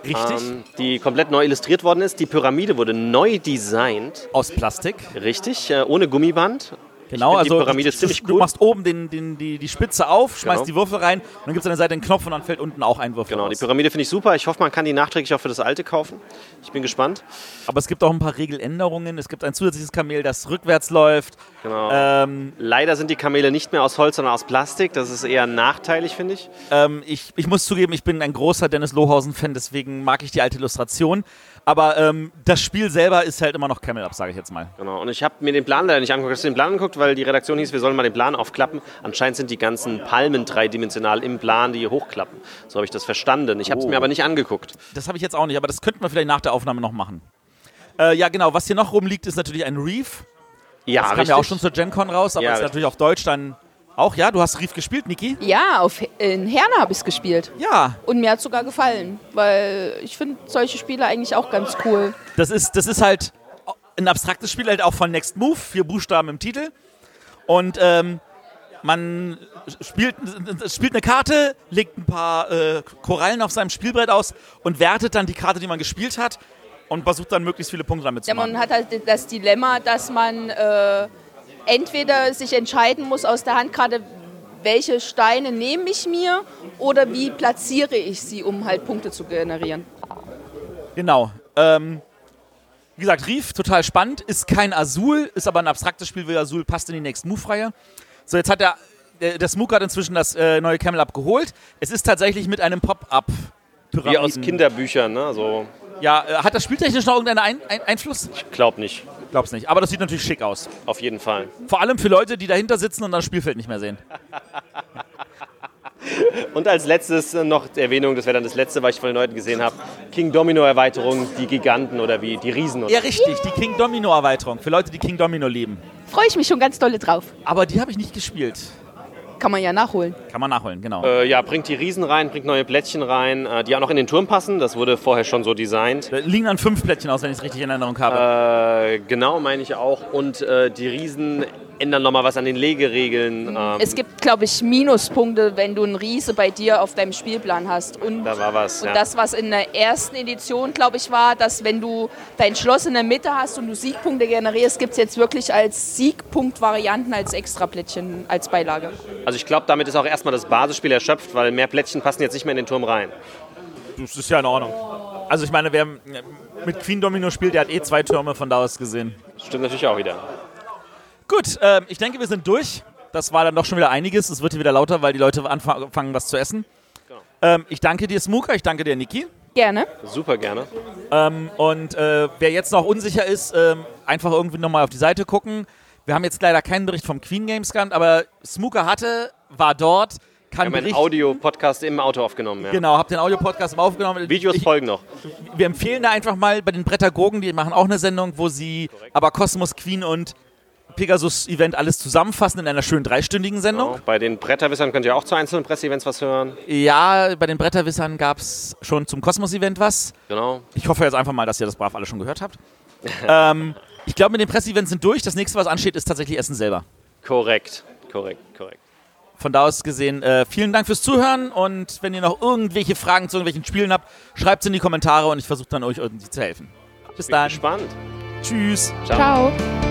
Richtig. ähm, die komplett neu illustriert worden ist. Die Pyramide wurde neu designt, Aus Plastik. richtig, äh, ohne Gummiband. Genau, die also Pyramide du, ist ziemlich du cool. machst oben den, den, die, die Spitze auf, schmeißt Genau. die Würfel rein und dann gibt es an der Seite einen Knopf und dann fällt unten auch ein Würfel Genau, die raus. Pyramide finde ich super. Ich hoffe, man kann die nachträglich auch für das alte kaufen. Ich bin gespannt. Aber es gibt auch ein paar Regeländerungen. Es gibt ein zusätzliches Kamel, das rückwärts läuft. Genau. Ähm, Leider sind die Kamele nicht mehr aus Holz, sondern aus Plastik. Das ist eher nachteilig, finde ich. ähm, ich, ich muss zugeben, ich bin ein großer Dennis Lohausen-Fan, deswegen mag ich die alte Illustration. Aber ähm, das Spiel selber ist halt immer noch Camel Up, sage ich jetzt mal. Genau. Und ich habe mir den Plan leider nicht angeguckt. Hast du den Plan angeguckt? Weil die Redaktion hieß, wir sollen mal den Plan aufklappen. Anscheinend sind die ganzen Palmen dreidimensional im Plan, die hochklappen. So habe ich das verstanden. Ich habe es Oh. mir aber nicht angeguckt. Das habe ich jetzt auch nicht, aber das könnten wir vielleicht nach der Aufnahme noch machen. Äh, ja, genau. Was hier noch rumliegt, ist natürlich ein Reef. Ja, Das kam richtig. ja auch schon zur Gen Con raus, aber Ja, ist natürlich auf Deutsch dann auch. Ja, du hast Reef gespielt, Niki? Ja, auf, in Herne habe ich es gespielt. Ja, Und mir hat sogar gefallen, weil ich finde solche Spiele eigentlich auch ganz cool. das ist, das ist halt ein abstraktes Spiel, halt auch von Next Move, vier Buchstaben im Titel. Und ähm, man spielt, spielt eine Karte, legt ein paar äh, Korallen auf seinem Spielbrett aus und wertet dann die Karte, die man gespielt hat und versucht dann möglichst viele Punkte damit zu Ja, machen. man hat halt das Dilemma, dass man äh, entweder sich entscheiden muss aus der Handkarte, welche Steine nehme ich mir oder wie platziere ich sie, um halt Punkte zu generieren. Genau. Ähm, wie gesagt, Reef, total spannend. Ist kein Azul, ist aber ein abstraktes Spiel, wie Azul passt in die Next Move-Reihe. So, jetzt hat der, der, der Smook hat inzwischen das äh, neue Camel Up geholt. Es ist tatsächlich mit einem Pop-Up. Wie aus Kinderbüchern, ne? So, Ja, äh, hat das spieltechnisch noch irgendeinen ein ein Einfluss? ich glaube nicht. Glaub's nicht. Aber das sieht natürlich schick aus. Auf jeden Fall. Vor allem für Leute, die dahinter sitzen und das Spielfeld nicht mehr sehen. Und als letztes äh, noch die Erwähnung, das wäre dann das letzte, was ich von den Leuten gesehen habe. King Domino Erweiterung, die Giganten oder wie, die Riesen. Oder Ja, richtig. Die King Domino Erweiterung. Für Leute, die King Domino lieben. Freue ich mich schon ganz dolle drauf. Aber die habe ich nicht gespielt. Kann man ja nachholen. Kann man nachholen, genau. Äh, ja, bringt die Riesen rein, bringt neue Plättchen rein, äh, die auch noch in den Turm passen. Das wurde vorher schon so designt. Da liegen dann fünf Plättchen aus, wenn ich es richtig in Erinnerung habe. Äh, genau, meine ich auch. Und äh, die Riesen ändern nochmal was an den Legeregeln. Ähm, Es gibt, glaube ich, Minuspunkte, wenn du einen Riese bei dir auf deinem Spielplan hast. Und, da war was. und Ja. das, was in der ersten Edition, glaube ich, war, dass wenn du dein Schloss in der Mitte hast und du Siegpunkte generierst, gibt es jetzt wirklich als Siegpunkt-Varianten als Extraplättchen als Beilage. Also ich glaube, damit ist auch erstmal das Basisspiel erschöpft, weil mehr Plättchen passen jetzt nicht mehr in den Turm rein. Das ist ja in Ordnung. Also ich meine, wer mit Queen Domino spielt, der hat eh zwei Türme von da aus gesehen. Stimmt natürlich auch wieder. Gut, ähm, ich denke, wir sind durch. Das war dann doch schon wieder einiges. Es wird hier wieder lauter, weil die Leute anfa- anfangen, was zu essen. Genau. Ähm, ich danke dir, Smooker. Ich danke dir, Niki. Gerne. Super gerne. Ähm, und äh, wer jetzt noch unsicher ist, ähm, einfach irgendwie nochmal auf die Seite gucken. Wir haben jetzt leider keinen Bericht vom Queen Games gehabt, aber Smooker hatte, war dort, Wir kann haben einen. Audio-Podcast im Auto aufgenommen. Ja. Genau, hab den Audio-Podcast mal aufgenommen. Videos ich, folgen noch. wir empfehlen da einfach mal bei den Brettagogen, die machen auch eine Sendung, wo sie aber Kosmos, Queen und Pegasus Event alles zusammenfassen in einer schönen dreistündigen Sendung. Genau. Bei den Bretterwissern könnt ihr auch zu einzelnen Presseevents was hören. Ja, bei den Bretterwissern gab es schon zum Kosmos-Event was. Genau. Ich hoffe jetzt einfach mal, dass ihr das brav alle schon gehört habt. ähm, ich glaube, mit den Presseevents sind durch. Das nächste, was ansteht, ist tatsächlich Essen selber. Korrekt. Korrekt. Korrekt. Von da aus gesehen, äh, vielen Dank fürs Zuhören und wenn ihr noch irgendwelche Fragen zu irgendwelchen Spielen habt, schreibt es in die Kommentare und ich versuche dann euch irgendwie zu helfen. Bis Bin dann. gespannt. Tschüss. Ciao. Ciao.